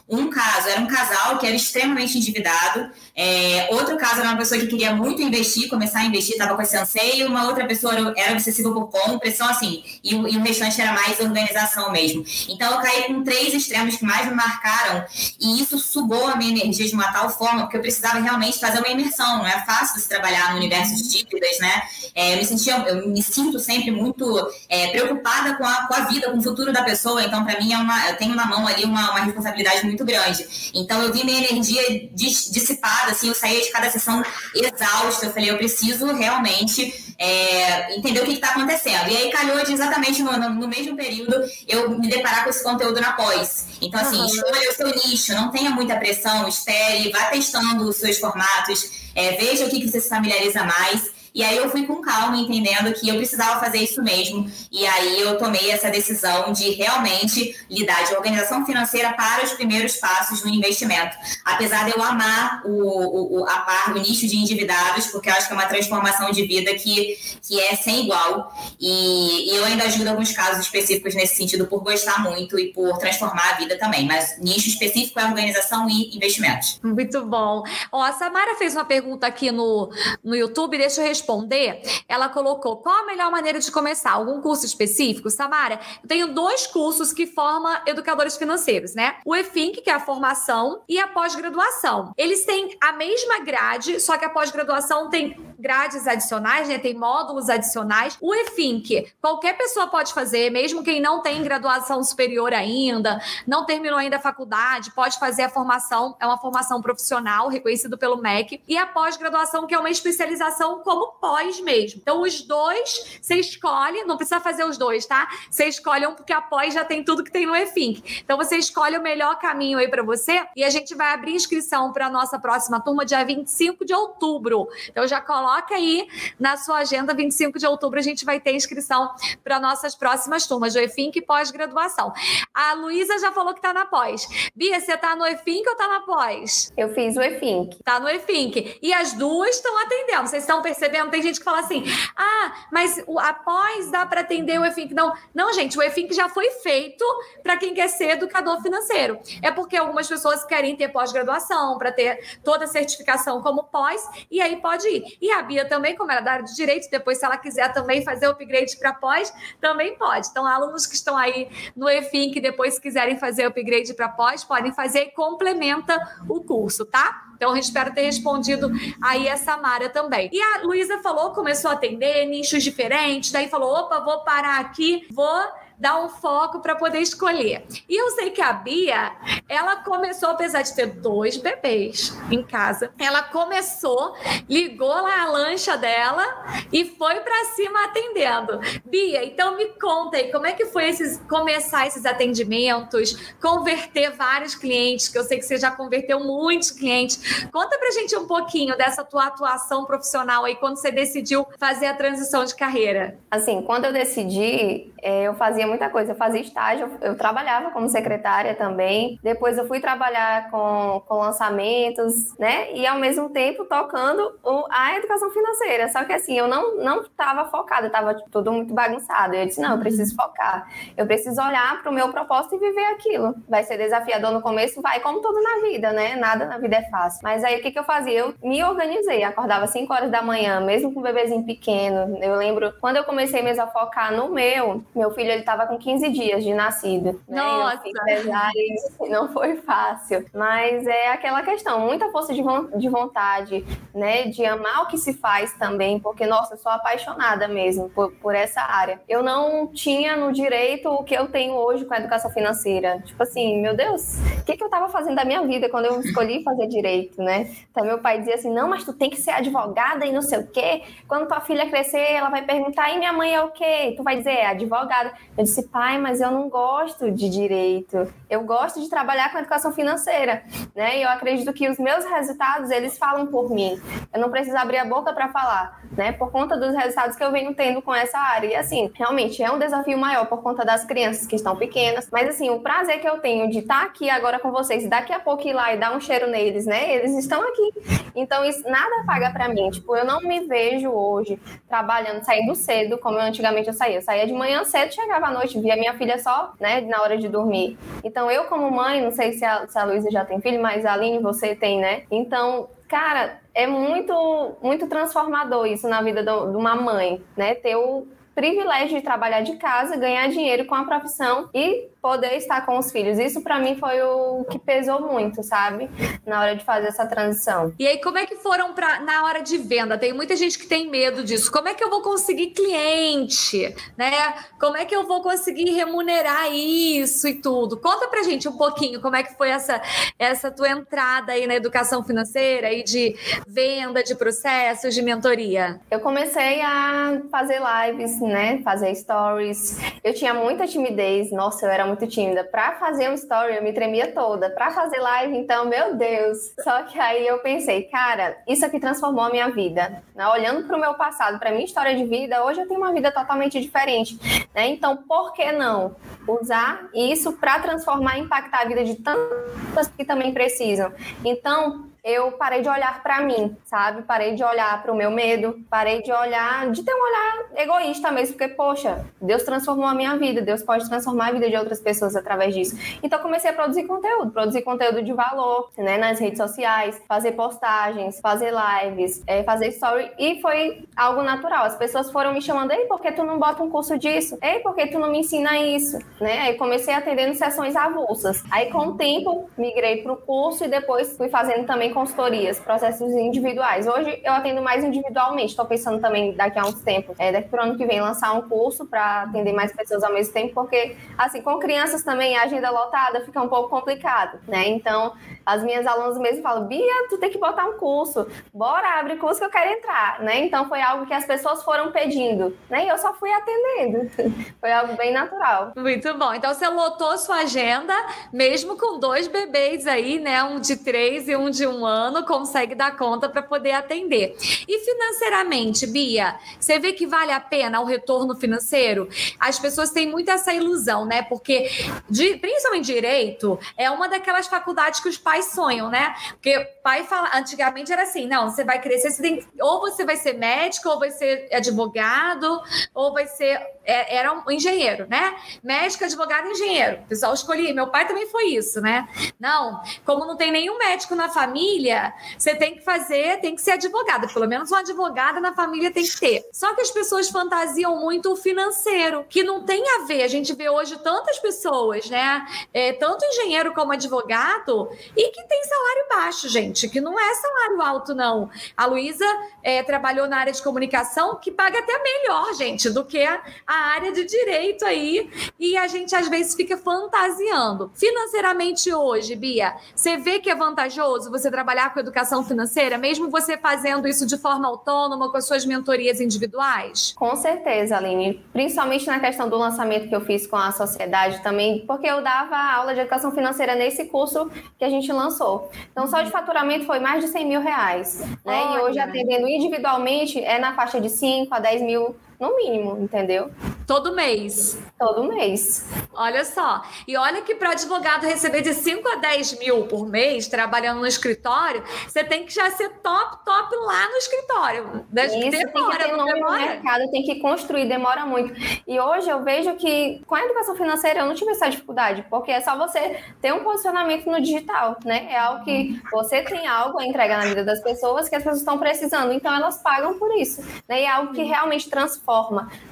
Um caso era um casal que era extremamente endividado, é, outro caso era uma pessoa que queria muito investir, começar a investir, estava com esse anseio, uma outra pessoa era obsessiva por compra, então assim, e o, e o restante era mais organização mesmo. Então eu caí com três extremos que mais me marcaram, e isso sugou a minha energia de uma tal forma, porque eu precisava realmente fazer uma imersão, não é fácil se trabalhar no universo de dívidas, né? É, eu me sentia, eu me sinto sempre muito é, preocupada com a, com a vida, com o futuro da pessoa, então para mim é uma, eu tenho na mão ali uma, uma responsabilidade muito grande. Então eu vi minha energia dissipada assim, eu saía de cada sessão exausta. Eu falei, eu preciso realmente é, entender o que está acontecendo. E aí calhou de exatamente no, no, no, mesmo período eu me deparar com esse conteúdo na pós. Então, assim, uhum. escolha o seu nicho, não tenha muita pressão, espere, vá testando os seus formatos, é, veja o que, que você se familiariza mais. E aí eu fui com calma, entendendo que eu precisava fazer isso mesmo. E aí eu tomei essa decisão de realmente lidar de organização financeira para os primeiros passos no investimento. Apesar de eu amar o, o, a par do nicho de endividados, porque eu acho que é uma transformação de vida que, que é sem igual. E, e eu ainda ajudo alguns casos específicos nesse sentido por gostar muito e por transformar a vida também. Mas nicho específico é organização e investimentos. Muito bom. Ó, a Samara fez uma pergunta aqui no, no YouTube, deixa eu responder responder, ela colocou qual a melhor maneira de começar? Algum curso específico? Samara, eu tenho dois cursos que formam educadores financeiros, né? O EFINC, que é a formação, e a pós-graduação. Eles têm a mesma grade, só que a pós-graduação tem grades adicionais, né? Tem módulos adicionais. O EFINC, qualquer pessoa pode fazer, mesmo quem não tem graduação superior ainda, não terminou ainda a faculdade, pode fazer a formação, é uma formação profissional reconhecido pelo MEC, e a pós-graduação, que é uma especialização como pós mesmo. Então, os dois, você escolhe, não precisa fazer os dois, tá? Você escolhe um, porque a pós já tem tudo que tem no EFINC. Então, você escolhe o melhor caminho aí para você e a gente vai abrir inscrição para a nossa próxima turma dia 25 de outubro. Então, já coloca aí na sua agenda, 25 de outubro, a gente vai ter inscrição para nossas próximas turmas do EFINC e pós-graduação. A Luísa já falou que está na pós. Bia, você está no EFINC ou está na pós? Eu fiz o EFINC. Está no EFINC. E as duas estão atendendo. Vocês estão percebendo? Tem gente que fala assim: ah, mas o, após dá para atender o EFINC. Não, não, gente, o EFINC já foi feito para quem quer ser educador financeiro. É porque algumas pessoas querem ter pós-graduação, para ter toda a certificação como pós, e aí pode ir. E a Bia também, como ela é da área de direito, depois, se ela quiser também fazer upgrade para pós, também pode. Então, alunos que estão aí no EFINC, depois quiserem fazer upgrade para pós, podem fazer e complementa o curso, tá? Então, eu espero ter respondido aí a Samara também. E a Luísa falou, começou a atender nichos diferentes, daí falou: opa, vou parar aqui, vou dar um foco para poder escolher. E eu sei que a Bia, ela começou, apesar de ter dois bebês em casa, ela começou, ligou lá a lancha dela e foi para cima atendendo. Bia, então me conta aí, como é que foi esses, começar esses atendimentos, converter vários clientes, que eu sei que você já converteu muitos clientes. Conta pra gente um pouquinho dessa tua atuação profissional aí, quando você decidiu fazer a transição de carreira. Assim, quando eu decidi, é, eu fazia muita coisa. Eu fazia estágio, eu trabalhava como secretária também. Depois eu fui trabalhar com, com lançamentos, né? E ao mesmo tempo tocando o, a educação financeira. Só que assim, eu não não estava focada, estava tipo, tudo muito bagunçado. Eu disse, não, eu preciso focar. Eu preciso olhar para o meu propósito e viver aquilo. Vai ser desafiador no começo, vai, como tudo na vida, né? Nada na vida é fácil. Mas aí o que, que eu fazia? Eu me organizei, acordava 5 horas da manhã, mesmo com um bebezinho pequeno. Eu lembro, quando eu comecei mesmo a focar no meu, Meu filho, ele tava com 15 dias de nascido. Né? Nossa! E não foi fácil. Mas é aquela questão, muita força de vontade, né? De amar o que se faz também, porque, nossa, eu sou apaixonada mesmo por, por essa área. Eu não tinha no direito o que eu tenho hoje com a educação financeira. Tipo assim, meu Deus, o que, que eu tava fazendo da minha vida quando eu escolhi fazer direito, né? Então, meu pai dizia assim, não, mas tu tem que ser advogada e não sei o quê. Quando tua filha crescer, ela vai perguntar, e minha mãe é o quê? Tu vai dizer, é advogada. Eu disse, pai, mas eu não gosto de direito. Eu gosto de trabalhar com educação financeira, né? E eu acredito que os meus resultados, eles falam por mim. Eu não preciso abrir a boca para falar, né? Por conta dos resultados que eu venho tendo com essa área. E assim, realmente é um desafio maior por conta das crianças que estão pequenas. Mas assim, o prazer que eu tenho de estar aqui agora com vocês, daqui a pouco ir lá e dar um cheiro neles, né? Eles estão aqui. Então, isso nada paga para mim. Tipo, eu não me vejo hoje trabalhando, saindo cedo, como eu, antigamente eu saía. Eu saía de manhã cedo, chegava à noite, via minha filha só, né, na hora de dormir. Então, eu como mãe, não sei se a, se a Luísa já tem filho, mas a Aline, você tem, né? Então, cara, é muito, muito transformador isso na vida de uma mãe, né? Ter o privilégio de trabalhar de casa, ganhar dinheiro com a profissão e poder estar com os filhos. Isso para mim foi o que pesou muito, sabe? Na hora de fazer essa transição. E aí, como é que foram para na hora de venda? Tem muita gente que tem medo disso. Como é que eu vou conseguir cliente, né? Como é que eu vou conseguir remunerar isso e tudo? Conta pra gente um pouquinho como é que foi essa essa tua entrada aí na educação financeira e de venda, de processos, de mentoria. Eu comecei a fazer lives, né? Fazer stories. Eu tinha muita timidez. Nossa, eu era muito muito tímida. Para fazer um story, eu me tremia toda. Para fazer live, então, meu Deus. Só que aí eu pensei, cara, isso aqui transformou a minha vida. Né? Olhando para o meu passado, para minha história de vida, hoje eu tenho uma vida totalmente diferente. Né? Então, por que não usar isso para transformar e impactar a vida de tantas que também precisam? Então, eu parei de olhar para mim, sabe? Parei de olhar para o meu medo, parei de olhar, de ter um olhar egoísta mesmo, porque, poxa, Deus transformou a minha vida, Deus pode transformar a vida de outras pessoas através disso. Então, comecei a produzir conteúdo, produzir conteúdo de valor, né, nas redes sociais, fazer postagens, fazer lives, é, fazer story, e foi algo natural. As pessoas foram me chamando, ei, por que tu não bota um curso disso? Ei, por que tu não me ensina isso? Né? Aí comecei atendendo sessões avulsas. Aí, com o tempo, migrei para o curso e depois fui fazendo também consultorias, processos individuais. Hoje eu atendo mais individualmente, estou pensando também daqui a uns tempos, é, daqui para o ano que vem, lançar um curso para atender mais pessoas ao mesmo tempo, porque, assim, com crianças também a agenda lotada fica um pouco complicado, né? Então, as minhas alunas mesmo falam, Bia, tu tem que botar um curso, bora, abre curso que eu quero entrar, né? Então, foi algo que as pessoas foram pedindo, né? E eu só fui atendendo. foi algo bem natural. Muito bom. Então, você lotou sua agenda, mesmo com dois bebês aí, né? Um de três e um de um ano consegue dar conta para poder atender. E financeiramente, Bia, você vê que vale a pena o retorno financeiro? As pessoas têm muito essa ilusão, né? Porque, de, principalmente direito, é uma daquelas faculdades que os pais sonham, né? Porque pai fala, antigamente era assim: não, você vai crescer, você tem, ou você vai ser médico, ou vai ser advogado, ou vai ser. É, era um engenheiro, né? Médico, advogado, engenheiro. O pessoal escolhia. Meu pai também foi isso, né? Não, como não tem nenhum médico na família, família, você tem que fazer, tem que ser advogada. Pelo menos uma advogada na família tem que ter. Só que as pessoas fantasiam muito o financeiro, que não tem a ver. A gente vê hoje tantas pessoas, né? É, tanto engenheiro como advogado, e que tem salário baixo, gente, que não é salário alto, não. A Luísa é, trabalhou na área de comunicação, que paga até melhor, gente, do que a, área de direito aí. E a gente às vezes fica fantasiando. Financeiramente hoje, Bia, você vê que é vantajoso você trabalhar com educação financeira, mesmo você fazendo isso de forma autônoma, com as suas mentorias individuais? Com certeza, Aline. Principalmente na questão do lançamento que eu fiz com a sociedade também, porque eu dava aula de educação financeira nesse curso que a gente lançou. Então, só de faturamento foi mais de 100 mil reais. Né? E hoje, atendendo individualmente, é na faixa de 5 a 10 mil no mínimo, entendeu? Todo mês. Todo mês. Olha só. E olha que para advogado receber de 5 a 10 mil por mês trabalhando no escritório, você tem que já ser top, top lá no escritório. Isso, demora, tem que ter nome no mercado, tem que construir, demora muito. E hoje eu vejo que com a educação financeira eu não tive essa dificuldade, porque é só você ter um posicionamento no digital, né? É algo que você tem algo a entregar na vida das pessoas que as pessoas estão precisando, então elas pagam por isso. Né? E é algo que realmente transforma.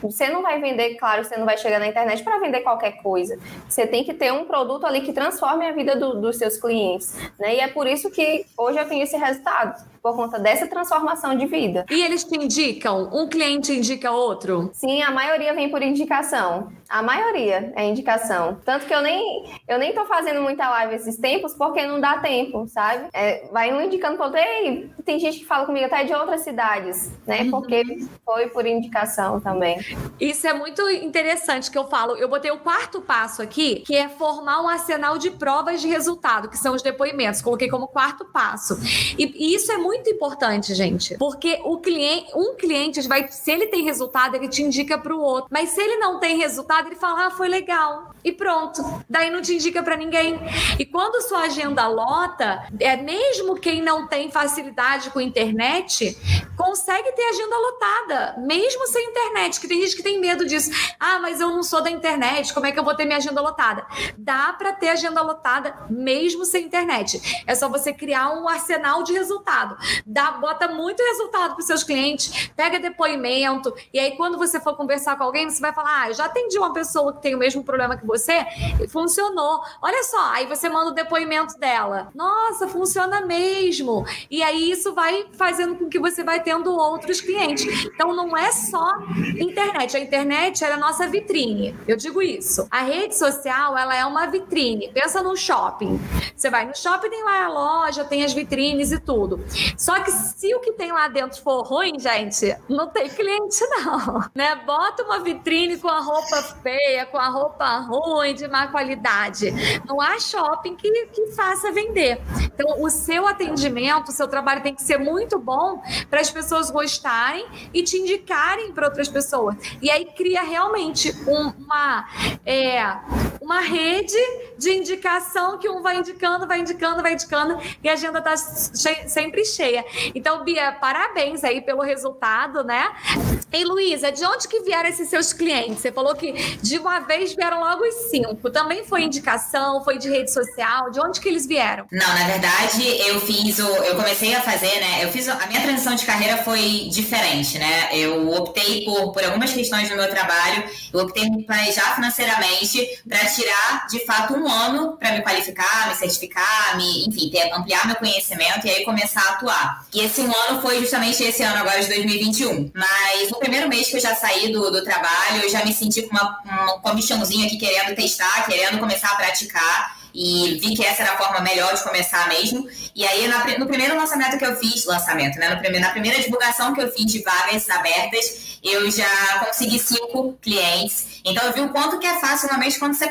Você não vai vender, claro, você não vai chegar na internet para vender qualquer coisa. Você tem que ter um produto ali que transforme a vida do, dos seus clientes. Né? E é por isso que hoje eu tenho esse resultado por conta dessa transformação de vida. E eles te indicam? Um cliente indica outro? Sim, a maioria vem por indicação. A maioria é indicação. Tanto que eu nem eu nem tô fazendo muita live esses tempos porque não dá tempo, sabe? É, vai um indicando para outro. Ei, tem gente que fala comigo até de outras cidades, né? Uhum. Porque foi por indicação também. Isso é muito interessante que eu falo. Eu botei o quarto passo aqui, que é formar um arsenal de provas de resultado, que são os depoimentos. Coloquei como quarto passo. E, e isso é muito muito importante, gente. Porque o cliente, um cliente vai, se ele tem resultado, ele te indica para o outro. Mas se ele não tem resultado, ele fala: "Ah, foi legal". E pronto. Daí não te indica para ninguém. E quando sua agenda lota, é mesmo quem não tem facilidade com internet, consegue ter agenda lotada, mesmo sem internet, que tem gente que tem medo disso. Ah, mas eu não sou da internet, como é que eu vou ter minha agenda lotada? Dá para ter agenda lotada mesmo sem internet. É só você criar um arsenal de resultado dá, bota muito resultado para seus clientes, pega depoimento, e aí quando você for conversar com alguém, você vai falar: ah, já atendi uma pessoa que tem o mesmo problema que você e funcionou. Olha só, aí você manda o depoimento dela. Nossa, funciona mesmo. E aí isso vai fazendo com que você vai tendo outros clientes. Então não é só internet. A internet é a nossa vitrine. Eu digo isso. A rede social, ela é uma vitrine. Pensa no shopping. Você vai no shopping, tem lá a loja, tem as vitrines e tudo. Só que se o que tem lá dentro for ruim, gente, não tem cliente, não. Né? Bota uma vitrine com a roupa feia, com a roupa ruim, de má qualidade. Não há shopping que, que faça vender. Então, o seu atendimento, o seu trabalho tem que ser muito bom para as pessoas gostarem e te indicarem para outras pessoas. E aí cria realmente um, uma, é, uma rede de indicação que um vai indicando, vai indicando, vai indicando, e a agenda está sempre cheia. Então, Bia, parabéns aí pelo resultado, né? E Luísa, de onde que vieram esses seus clientes? Você falou que de uma vez vieram logo os cinco. Também foi indicação, foi de rede social? De onde que eles vieram? Não, na verdade, eu fiz o. Eu comecei a fazer, né? Eu fiz. A minha transição de carreira foi diferente, né? Eu optei por, por algumas questões do meu trabalho, eu optei por planejar financeiramente para tirar, de fato, um ano para me qualificar, me certificar, me, enfim, ter, ampliar meu conhecimento e aí começar a atuar. E esse ano foi justamente esse ano agora de 2021. Mas no primeiro mês que eu já saí do, do trabalho, eu já me senti com uma, uma comichãozinha aqui querendo testar, querendo começar a praticar e vi que essa era a forma melhor de começar mesmo. E aí, no primeiro lançamento que eu fiz, lançamento, né? Na primeira divulgação que eu fiz de vagas abertas, eu já consegui cinco clientes. Então, eu vi o quanto que é fácil realmente quando você,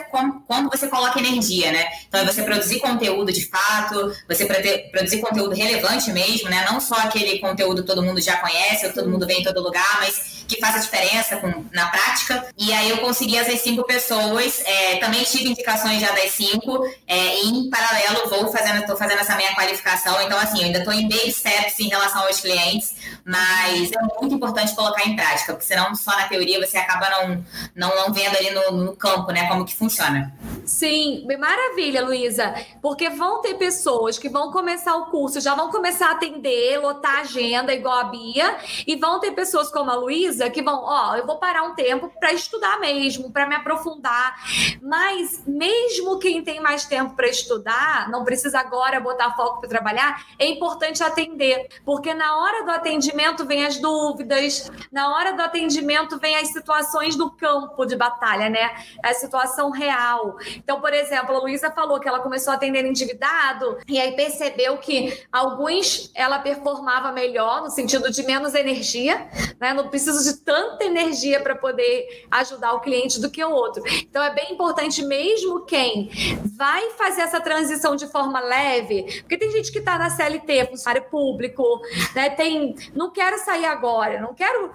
quando você coloca energia, né? Então, é você produzir conteúdo de fato, você produzir conteúdo relevante mesmo, né? Não só aquele conteúdo que todo mundo já conhece, ou todo mundo vê em todo lugar, mas que faça diferença com, na prática. E aí eu consegui essas cinco pessoas. É, também tive indicações já das cinco. É, em paralelo, vou fazendo, estou fazendo essa minha qualificação. Então, assim, eu ainda estou em baby steps em relação aos clientes, mas é muito importante colocar em prática, porque senão só na teoria você acaba não, não, não vendo ali no, no campo, né, como que funciona. Sim, maravilha, Luísa. Porque vão ter pessoas que vão começar o curso, já vão começar a atender, lotar a agenda, igual a Bia, e vão ter pessoas como a Luísa que vão, ó, eu vou parar um tempo para estudar mesmo, para me aprofundar. Mas mesmo quem tem mais tempo para estudar, não precisa agora botar foco para trabalhar, é importante atender, porque na hora do atendimento vem as dúvidas, na hora do atendimento vem as situações do campo de batalha, né? A situação real. Então, por exemplo, a Luísa falou que ela começou a atender endividado e aí percebeu que alguns ela performava melhor, no sentido de menos energia, né? Não precisa de tanta energia para poder ajudar o cliente do que o outro. Então, é bem importante, mesmo quem vai vai fazer essa transição de forma leve, porque tem gente que está na CLT, funcionário público, né? Tem, não quero sair agora, não quero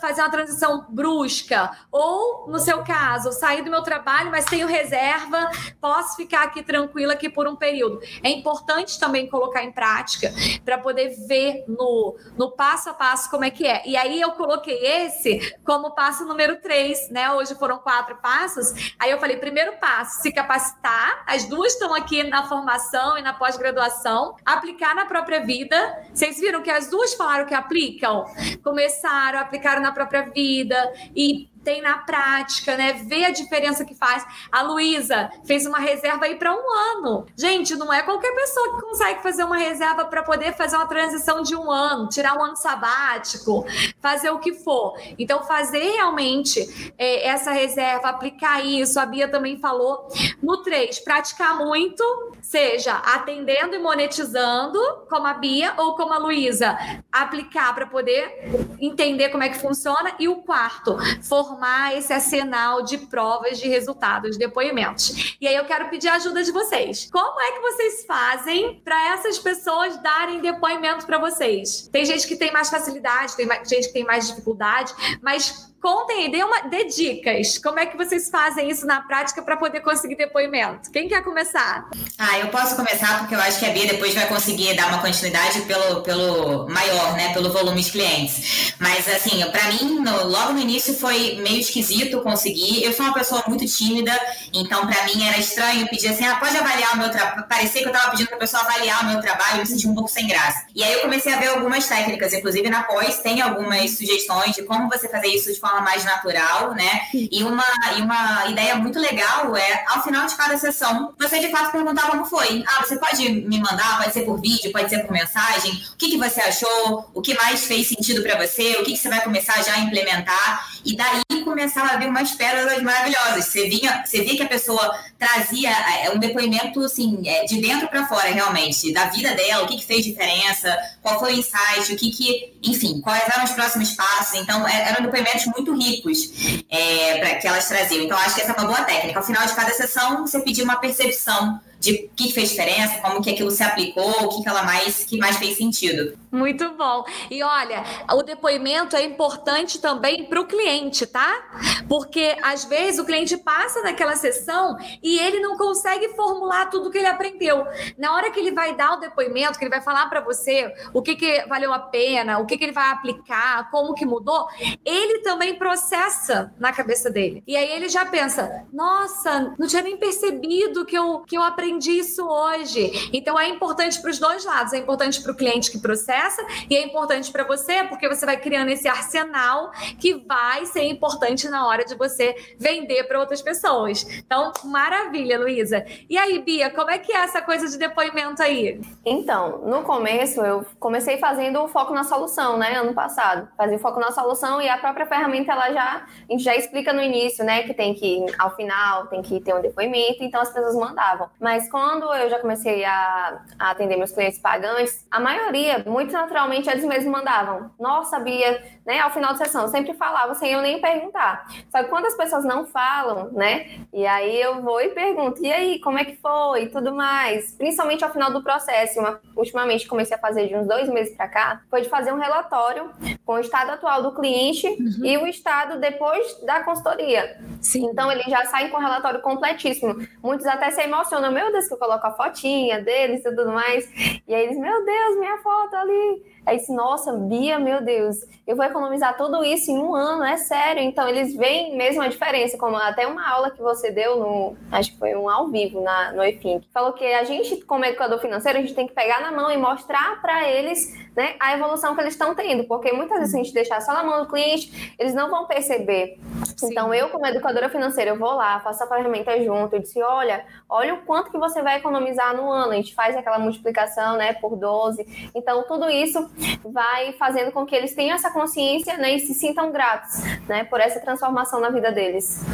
fazer uma transição brusca, ou no seu caso, sair do meu trabalho, mas tenho reserva, posso ficar aqui tranquila aqui por um período. É importante também colocar em prática para poder ver no, no passo a passo como é que é. E aí eu coloquei esse como passo número três, né? Hoje foram quatro passos. Aí eu falei, primeiro passo, se capacitar. As duas estão aqui na formação e na pós-graduação. Aplicar na própria vida. Vocês viram que as duas falaram que aplicam? Começaram, aplicaram na própria vida e tem na prática, né? Vê a diferença que faz. A Luísa fez uma reserva aí para um ano. Gente, não é qualquer pessoa que consegue fazer uma reserva para poder fazer uma transição de um ano, tirar um ano sabático, fazer o que for. Então, fazer realmente é, essa reserva, aplicar isso. A Bia também falou. No 3, praticar muito, seja atendendo e monetizando, como a Bia ou como a Luísa, aplicar para poder entender como é que funciona. E o quarto, for formar esse arsenal de provas de resultados, depoimentos. E aí eu quero pedir a ajuda de vocês. Como é que vocês fazem para essas pessoas darem depoimento para vocês? Tem gente que tem mais facilidade, tem gente que tem mais dificuldade, mas Contem aí, dê, uma, dê dicas. Como é que vocês fazem isso na prática para poder conseguir depoimento? Quem quer começar? Ah, eu posso começar porque eu acho que a Bia depois vai conseguir dar uma continuidade pelo, pelo maior, né? Pelo volume de clientes. Mas assim, para mim, no, logo no início foi meio esquisito conseguir. Eu sou uma pessoa muito tímida, então para mim era estranho pedir assim, ah, pode avaliar o meu trabalho. Parecia que eu estava pedindo para a pessoa avaliar o meu trabalho, eu me senti um pouco sem graça. E aí eu comecei a ver algumas técnicas, inclusive na pós tem algumas sugestões de como você fazer isso de forma forma mais natural, né? E uma, e uma ideia muito legal é, ao final de cada sessão, você de fato perguntar como foi. Ah, você pode me mandar, pode ser por vídeo, pode ser por mensagem, o que, que você achou, o que mais fez sentido para você, o que, que você vai começar já a implementar. E daí começava a vir umas pérolas maravilhosas. Você, vinha, você via que a pessoa trazia é, um depoimento assim, é, de dentro para fora, realmente, da vida dela, o que, que fez diferença, qual foi o insight, o que, que enfim, quais eram os próximos passos. Então, é, eram depoimentos muito ricos é, para que elas traziam. Então, acho que essa é uma boa técnica. Ao final de cada sessão, você pedir uma percepção de o que fez diferença, como que aquilo se aplicou, o que, que ela mais que mais fez sentido. Muito bom. E olha, o depoimento é importante também para o cliente, tá? Porque às vezes o cliente passa naquela sessão e ele não consegue formular tudo que ele aprendeu. Na hora que ele vai dar o depoimento, que ele vai falar para você o que, que valeu a pena, o que, que ele vai aplicar, como que mudou, ele também processa na cabeça dele. E aí ele já pensa: nossa, não tinha nem percebido que eu, que eu aprendi aprendi isso hoje. Então é importante para os dois lados. É importante para o cliente que processa e é importante para você, porque você vai criando esse arsenal que vai ser importante na hora de você vender para outras pessoas. Então, maravilha, Luísa. E aí, Bia, como é que é essa coisa de depoimento aí? Então, no começo, eu comecei fazendo o foco na solução, né? Ano passado. Fazia o foco na solução e a própria ferramenta, ela já, a gente já explica no início, né? Que tem que, ao final, tem que ter um depoimento. Então, as pessoas mandavam. Mas mas quando eu já comecei a, a, atender meus clientes pagantes, a maioria, muito naturalmente, eles mesmos mandavam. Nossa, Bia, né? Ao final da sessão, eu sempre falava sem eu nem perguntar. Só que quando as pessoas não falam, né? E aí eu vou e pergunto, e aí, como é que foi? E tudo mais. Principalmente ao final do processo. Uma, ultimamente comecei a fazer de uns dois meses para cá, foi de fazer um relatório com o estado atual do cliente uhum. e o estado depois da consultoria. Sim. Então eles já saem com o relatório completíssimo. Muitos até se emocionam, meu Deus, que eu coloco a fotinha deles e tudo mais. E aí eles, meu Deus, minha foto ali. Aí disse, nossa, Bia, meu Deus, eu vou economizar tudo isso em um ano, é sério. Então, eles veem mesmo a diferença, como até uma aula que você deu no, acho que foi um ao vivo na, no EFIM, falou que a gente, como educador financeiro, a gente tem que pegar na mão e mostrar para eles né, a evolução que eles estão tendo, porque muitas vezes se a gente deixar só na mão do cliente, eles não vão perceber. Sim. Então, eu, como educadora financeira, eu vou lá, faço a ferramenta junto, eu disse, olha, olha o quanto que você vai economizar no ano, a gente faz aquela multiplicação, né, por 12. Então, tudo isso vai fazendo com que eles tenham essa consciência né, e se sintam gratos né, por essa transformação na vida deles.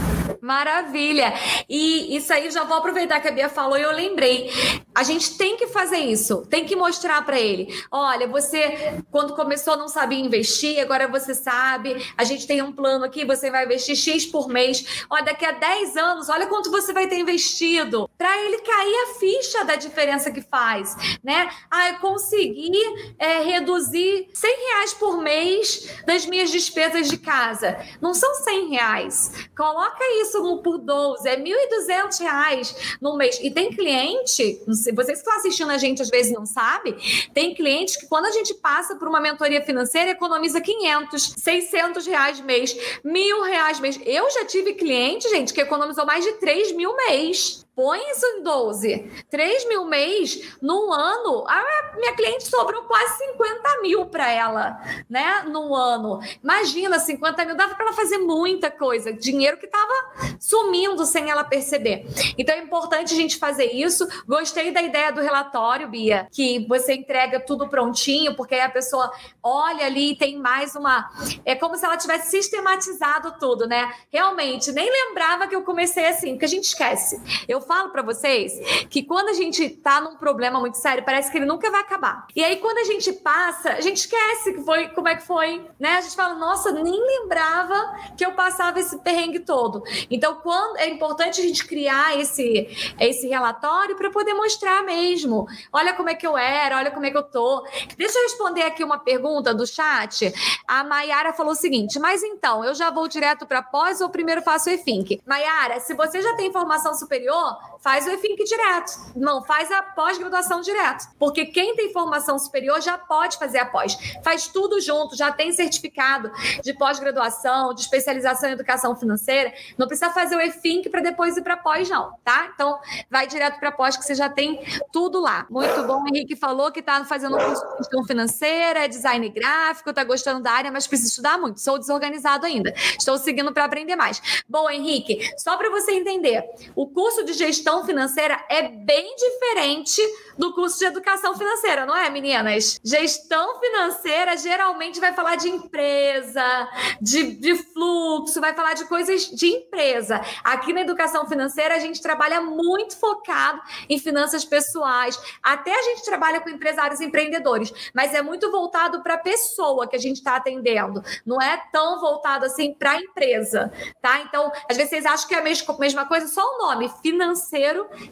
Maravilha! E isso aí já vou aproveitar que a Bia falou e eu lembrei. A gente tem que fazer isso, tem que mostrar para ele. Olha, você quando começou não sabia investir, agora você sabe. A gente tem um plano aqui, você vai investir X por mês. Olha, daqui a 10 anos, olha quanto você vai ter investido. Para ele cair a ficha da diferença que faz, né? Ah, eu consegui é, reduzir 100 reais por mês das minhas despesas de casa. Não são 100 reais. Coloca isso por 12, é 1.200 reais no mês. E tem cliente, vocês que estão assistindo a gente às vezes não sabem, tem clientes que quando a gente passa por uma mentoria financeira economiza 500, 600 reais mês, mil reais mês. Eu já tive cliente, gente, que economizou mais de 3 mil mês. Põe isso em 12. 3 mil mês num ano. A minha cliente sobrou quase 50 mil para ela, né? No ano. Imagina, 50 mil dava para ela fazer muita coisa. Dinheiro que estava sumindo sem ela perceber. Então é importante a gente fazer isso. Gostei da ideia do relatório, Bia, que você entrega tudo prontinho, porque aí a pessoa olha ali e tem mais uma. É como se ela tivesse sistematizado tudo, né? Realmente, nem lembrava que eu comecei assim, porque a gente esquece. Eu falo para vocês que quando a gente tá num problema muito sério, parece que ele nunca vai acabar. E aí, quando a gente passa, a gente esquece que foi, como é que foi, né? A gente fala, nossa, nem lembrava que eu passava esse perrengue todo. Então, quando é importante a gente criar esse, esse relatório para poder mostrar mesmo. Olha como é que eu era, olha como é que eu tô. Deixa eu responder aqui uma pergunta do chat. A Maiara falou o seguinte: mas então, eu já vou direto para pós ou primeiro faço o EFINC? Maiara, se você já tem formação superior, people faz o EFINC direto. Não, faz a pós-graduação direto. Porque quem tem formação superior já pode fazer a pós. Faz tudo junto, já tem certificado de pós-graduação, de especialização em educação financeira. Não precisa fazer o EFINC para depois ir para pós, não, tá? Então, vai direto para pós, que você já tem tudo lá. Muito bom. O Henrique falou que está fazendo um curso de gestão financeira, é design gráfico, está gostando da área, mas precisa estudar muito. Sou desorganizado ainda. Estou seguindo para aprender mais. Bom, Henrique, só para você entender, o curso de gestão financeira é bem diferente do curso de educação financeira, não é, meninas? Gestão financeira geralmente vai falar de empresa, de, de fluxo, vai falar de coisas de empresa. Aqui na educação financeira, a gente trabalha muito focado em finanças pessoais. Até a gente trabalha com empresários e empreendedores, mas é muito voltado para a pessoa que a gente está atendendo. Não é tão voltado assim para a empresa, tá? Então, às vezes vocês acham que é a mesma coisa, só o nome, financeiro,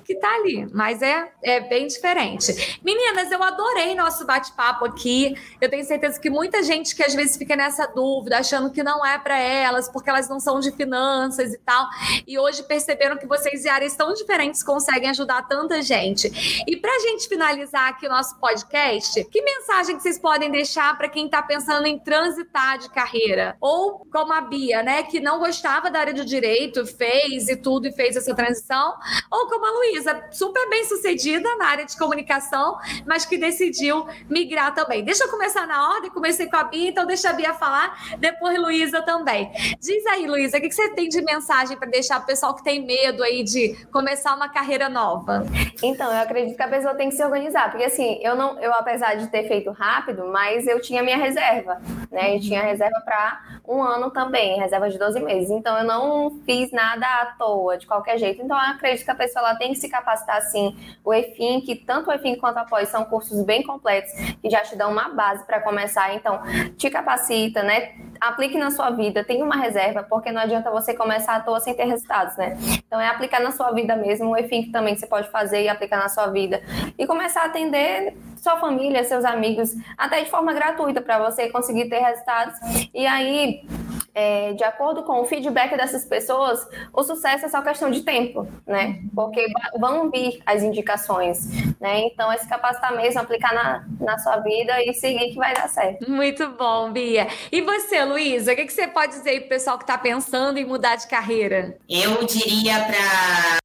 que está ali, mas é, é bem diferente. Meninas, eu adorei nosso bate-papo aqui. Eu tenho certeza que muita gente que às vezes fica nessa dúvida, achando que não é para elas, porque elas não são de finanças e tal. E hoje perceberam que vocês, em áreas tão diferentes, conseguem ajudar tanta gente. E para a gente finalizar aqui o nosso podcast, que mensagem que vocês podem deixar para quem está pensando em transitar de carreira? Ou como a Bia, né, que não gostava da área do direito, fez e tudo e fez essa transição, ou como a Luísa, super bem sucedida na área de comunicação, mas que decidiu migrar também. Deixa eu começar na ordem, comecei com a Bia, então deixa a Bia falar, depois Luísa também. Diz aí, Luísa, o que você tem de mensagem para deixar o pessoal que tem medo aí de começar uma carreira nova? Então, eu acredito que a pessoa tem que se organizar, porque assim, eu não, eu apesar de ter feito rápido, mas eu tinha minha reserva, né? Eu tinha reserva para um ano também, reserva de 12 meses. Então, eu não fiz nada à toa, de qualquer jeito. Então, eu acredito que a pessoa ela tem que se capacitar assim. O EFIM, que tanto o EFIM quanto a pós são cursos bem completos que já te dão uma base para começar. Então, te capacita, né? Aplique na sua vida, tenha uma reserva, porque não adianta você começar à toa sem ter resultados, né? Então, é aplicar na sua vida mesmo. O EFIM também você pode fazer e aplicar na sua vida. E começar a atender sua família, seus amigos, até de forma gratuita, para você conseguir ter resultados. E aí, é, de acordo com o feedback dessas pessoas, o sucesso é só questão de tempo, né? Porque vão vir as indicações, né? Então é se capacitar mesmo, aplicar na, na sua vida e seguir que vai dar certo. Muito bom, Bia. E você, Luísa, o que, que você pode dizer aí pro pessoal que está pensando em mudar de carreira? Eu diria para,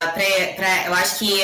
eu acho que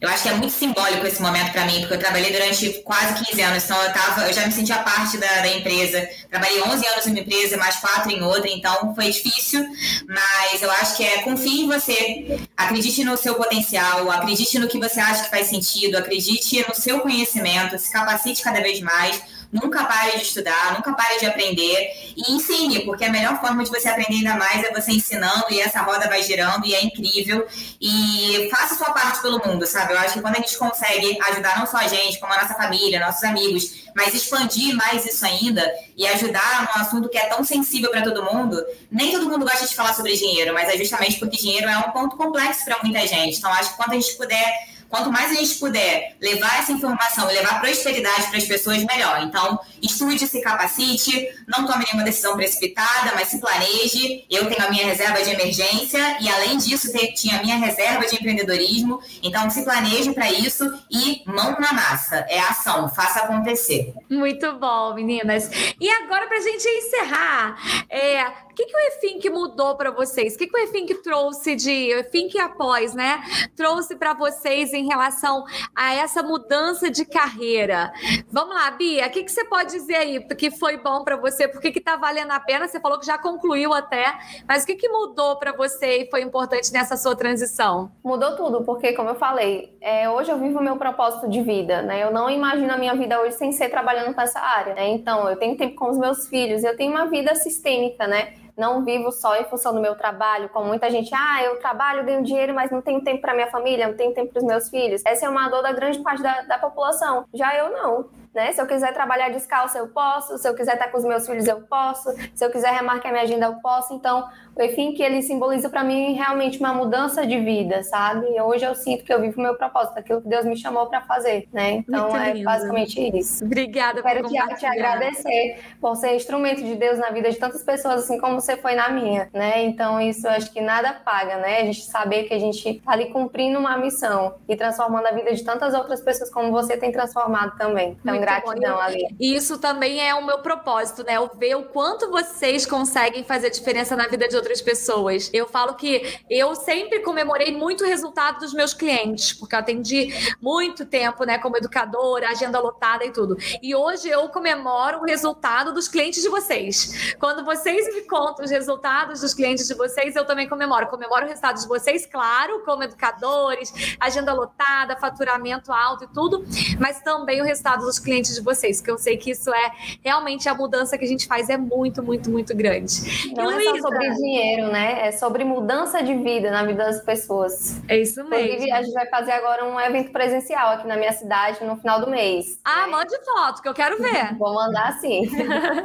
eu acho que é muito simbólico esse momento para mim, porque eu trabalhei durante quase 15 anos, então eu tava, eu já me sentia parte da, da empresa. Trabalhei 11 anos em uma empresa, mais quatro em outra então foi difícil, mas eu acho que é confie em você, acredite no seu potencial, acredite no que você acha que faz sentido, acredite no seu conhecimento, se capacite cada vez mais nunca pare de estudar, nunca pare de aprender e ensine, porque a melhor forma de você aprender ainda mais é você ensinando e essa roda vai girando e é incrível. E faça sua parte pelo mundo, sabe? Eu acho que quando a gente consegue ajudar não só a gente, como a nossa família, nossos amigos, mas expandir mais isso ainda e ajudar num assunto que é tão sensível para todo mundo. Nem todo mundo gosta de falar sobre dinheiro, mas é justamente porque dinheiro é um ponto complexo para muita gente. Então, acho que quando a gente puder Quanto mais a gente puder levar essa informação e levar prosperidade para as pessoas, melhor. Então, estude, se capacite, não tome nenhuma decisão precipitada, mas se planeje. Eu tenho a minha reserva de emergência e, além disso, tinha a minha reserva de empreendedorismo. Então, se planeje para isso e mão na massa. É ação, faça acontecer. Muito bom, meninas. E agora, para a gente encerrar, é, que, que o EFINC mudou para vocês? O que, que o EFINC trouxe de. EFINC após, né? Trouxe para vocês em relação a essa mudança de carreira. Vamos lá, Bia, o que, que você pode dizer aí que foi bom para você? Por que está valendo a pena? Você falou que já concluiu até, mas o que, que mudou para você e foi importante nessa sua transição? Mudou tudo, porque, como eu falei, é, hoje eu vivo o meu propósito de vida, né? Eu não imagino a minha vida hoje sem ser trabalhando nessa área, né? Então, eu tenho tempo com os meus filhos, eu tenho uma vida sistêmica, né? Não vivo só em função do meu trabalho, como muita gente, ah, eu trabalho, ganho dinheiro, mas não tenho tempo para minha família, não tenho tempo para os meus filhos. Essa é uma dor da grande parte da, da população. Já eu não. Né? Se eu quiser trabalhar descalço, eu posso. Se eu quiser estar com os meus filhos, eu posso. Se eu quiser remarcar minha agenda, eu posso. Então, o EFIM que ele simboliza para mim realmente uma mudança de vida, sabe? E hoje eu sinto que eu vivo o meu propósito, aquilo que Deus me chamou para fazer, né? Então, é basicamente isso. Obrigada Quero por Quero te, te agradecer por ser instrumento de Deus na vida de tantas pessoas, assim como você foi na minha, né? Então, isso eu acho que nada paga, né? A gente saber que a gente tá ali cumprindo uma missão e transformando a vida de tantas outras pessoas como você tem transformado também. Então, Muito gratidão, bom. Ali. Isso também é o meu propósito, né? Eu ver o quanto vocês conseguem fazer diferença na vida de outras pessoas. Eu falo que eu sempre comemorei muito o resultado dos meus clientes, porque eu atendi muito tempo, né, como educadora, agenda lotada e tudo. E hoje eu comemoro o resultado dos clientes de vocês. Quando vocês me contam os resultados dos clientes de vocês, eu também comemoro. Comemoro o resultado de vocês, claro, como educadores, agenda lotada, faturamento alto e tudo, mas também o resultado dos clientes clientes de vocês, porque eu sei que isso é realmente a mudança que a gente faz é muito, muito, muito grande. Não e, é Luísa, só sobre dinheiro, né? É sobre mudança de vida na vida das pessoas. É isso mesmo. Inclusive, a gente vai fazer agora um evento presencial aqui na minha cidade no final do mês. Ah, né? mande foto, que eu quero ver. Vou mandar sim.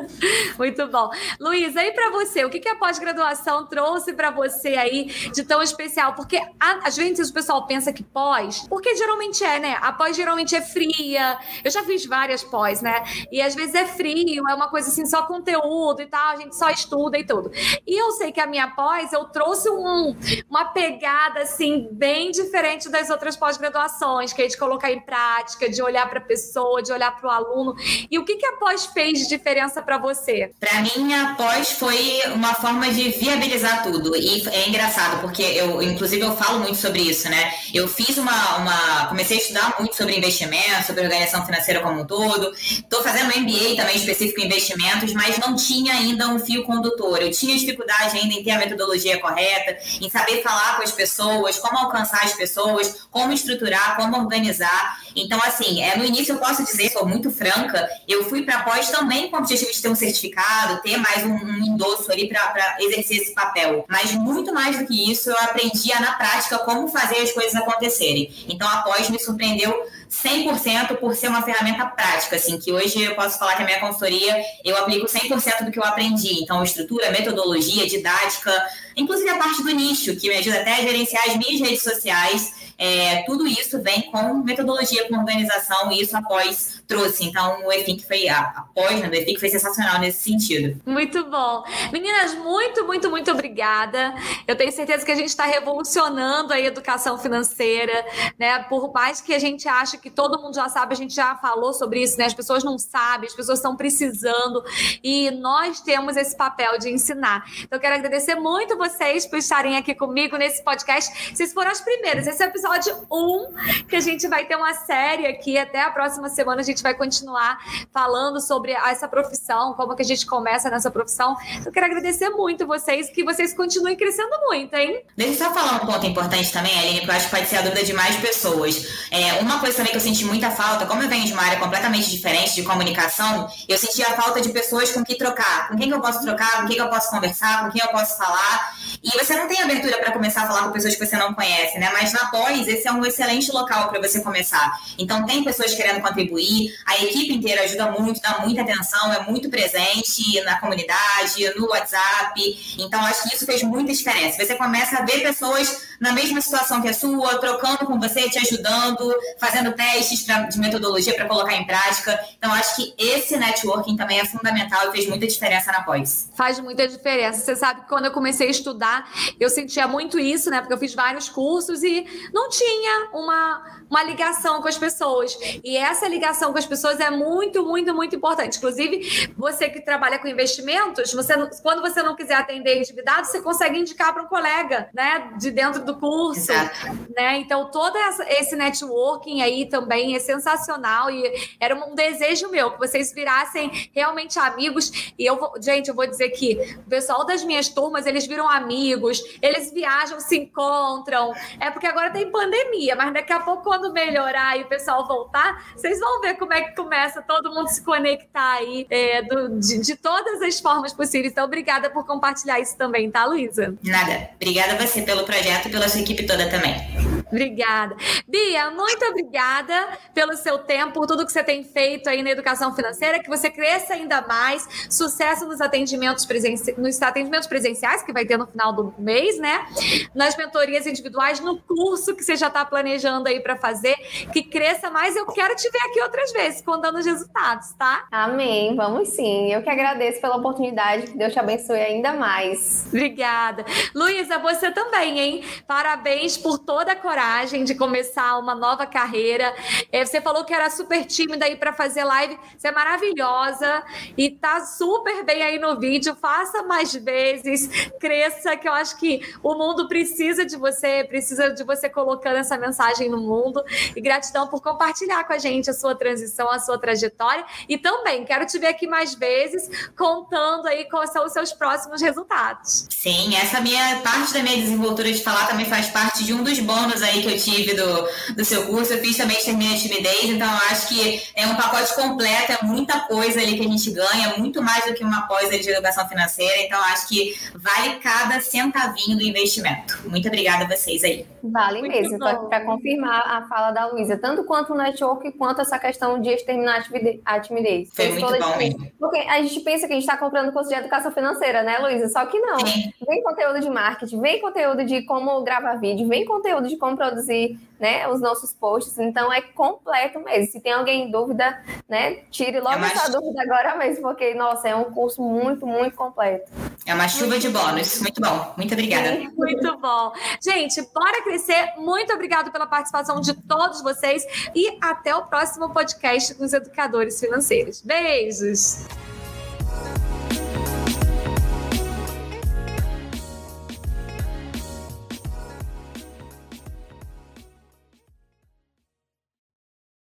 muito bom. Luísa, aí para você, o que, que a pós-graduação trouxe para você aí de tão especial? Porque às vezes o pessoal pensa que pós, porque geralmente é, né? A pós geralmente é fria. Eu já fiz várias várias pós, né? E às vezes é frio, é uma coisa assim, só conteúdo e tal, a gente só estuda e tudo. E eu sei que a minha pós, eu trouxe um, uma pegada, assim, bem diferente das outras pós-graduações, que é de colocar em prática, de olhar para a pessoa, de olhar para o aluno. E o que, que a pós fez de diferença para você? Para mim, a pós foi uma forma de viabilizar tudo. E é engraçado, porque eu, inclusive, eu falo muito sobre isso, né? Eu fiz uma. uma comecei a estudar muito sobre investimento, sobre organização financeira como um todo. Estou fazendo MBA também específico em investimentos, mas não tinha ainda um fio condutor. Eu tinha dificuldade ainda em ter a metodologia correta, em saber falar com as pessoas, como alcançar as pessoas, como estruturar, como organizar. Então, assim, é, no início eu posso dizer, sou muito franca, eu fui para pós também com o objetivo de ter um certificado, ter mais um, um endosso ali para exercer esse papel. Mas muito mais do que isso, eu aprendia na prática como fazer as coisas acontecerem. Então, a pós me surpreendeu 100% por ser uma ferramenta prática, assim, que hoje eu posso falar que a minha consultoria, eu aplico 100% do que eu aprendi. Então, estrutura, metodologia, didática, inclusive a parte do nicho, que me ajuda até a gerenciar as minhas redes sociais, é, tudo isso vem com metodologia, com organização, e isso após trouxe. Então, o EFIC foi, a, após né, do EFIC foi sensacional nesse sentido. Muito bom. Meninas, muito, muito, muito obrigada. Eu tenho certeza que a gente está revolucionando a educação financeira, né? Por mais que a gente ache que todo mundo já sabe, a gente já falou sobre isso, né? As pessoas não sabem, as pessoas estão precisando, e nós temos esse papel de ensinar. Então, quero agradecer muito vocês por estarem aqui comigo nesse podcast. Vocês foram as primeiras. Esse é episódio episódio 1, que a gente vai ter uma série aqui. Até a próxima semana a gente vai continuar falando sobre essa profissão, como que a gente começa nessa profissão. Eu quero agradecer muito vocês, que vocês continuem crescendo muito, hein? Deixa eu só falar um ponto importante também, Aline, que eu acho que pode ser a dúvida de mais pessoas. É, uma coisa também que eu senti muita falta, como eu venho de uma área completamente diferente de comunicação, eu senti a falta de pessoas com quem trocar. Com quem que eu posso trocar, com quem que eu posso conversar, com quem eu posso falar. E você não tem abertura para começar a falar com pessoas que você não conhece, né? Mas na pós, esse é um excelente local para você começar. Então, tem pessoas querendo contribuir, a equipe inteira ajuda muito, dá muita atenção, é muito presente na comunidade, no WhatsApp. Então, acho que isso fez muita diferença. Você começa a ver pessoas na mesma situação que a sua, trocando com você, te ajudando, fazendo testes pra, de metodologia para colocar em prática. Então, acho que esse networking também é fundamental e fez muita diferença na pós. Faz muita diferença. Você sabe que quando eu comecei a estudar, eu sentia muito isso, né? Porque eu fiz vários cursos e não tinha uma, uma ligação com as pessoas. E essa ligação com as pessoas é muito, muito, muito importante. Inclusive, você que trabalha com investimentos, você, quando você não quiser atender endividado, você consegue indicar para um colega, né? De dentro do curso. Exato. Né? Então, todo esse networking aí também é sensacional e era um desejo meu que vocês virassem realmente amigos. E eu vou, gente, eu vou dizer que o pessoal das minhas turmas, eles viram amigos, eles viajam, se encontram. É porque agora tem pandemia, mas daqui a pouco, quando melhorar e o pessoal voltar, vocês vão ver como é que começa todo mundo se conectar aí é, do, de, de, todas as formas possíveis. Então, obrigada por compartilhar isso também, tá, Luísa? Nada. Obrigada a você pelo projeto e pela sua equipe toda também. Obrigada. Bia, muito obrigada pelo seu tempo, por tudo que você tem feito aí na educação financeira, que você cresça ainda mais, sucesso nos atendimentos, presenci... nos atendimentos presenciais, que vai ter no final do mês, né? Nas mentorias individuais, no curso que você já está planejando aí para fazer, que cresça mais. Eu quero te ver aqui outras vezes, contando os resultados, tá? Amém, vamos sim. Eu que agradeço pela oportunidade, que Deus te abençoe ainda mais. Obrigada. Luísa, você também, hein? Parabéns por toda a coragem de começar uma nova carreira. É, você falou que era super tímida aí para fazer live. Você é maravilhosa e tá super bem aí no vídeo. Faça mais vezes, cresça, que eu acho que o mundo precisa de você, precisa de você colocando essa mensagem no mundo. E gratidão por compartilhar com a gente a sua transição, a sua trajetória. E também quero te ver aqui mais vezes contando aí quais são os seus próximos resultados. Sim, essa minha parte da minha desenvoltura de falar também faz parte de um dos bônus aí que eu tive do, do seu curso. Eu fiz também Extermina a Timidez, então eu acho que é um pacote completo, é muita coisa ali que a gente ganha, muito mais do que uma pós de educação financeira. Então eu acho que vale cada centavinho do investimento. Muito obrigada a vocês aí. Vale muito mesmo, para confirmar a fala da Luísa, tanto quanto o network, quanto essa questão de exterminar a timidez. Foi muito bom mesmo. Porque a gente pensa que a gente está comprando curso de educação financeira, né, Luísa? Só que não. Sim. Vem conteúdo de marketing, vem conteúdo de como gravar vídeo, vem conteúdo de como produzir né, os nossos posts. Então é completo mesmo. Se tem alguém em dúvida, né, tire logo é essa dúvida agora mesmo, porque, nossa, é um curso muito, muito completo. É uma chuva muito de bônus. Muito bom. Muito obrigada. Sim, muito bom. Gente, bora crescer. Muito obrigado pela participação de todos vocês e até o próximo podcast com os educadores financeiros. Beijos!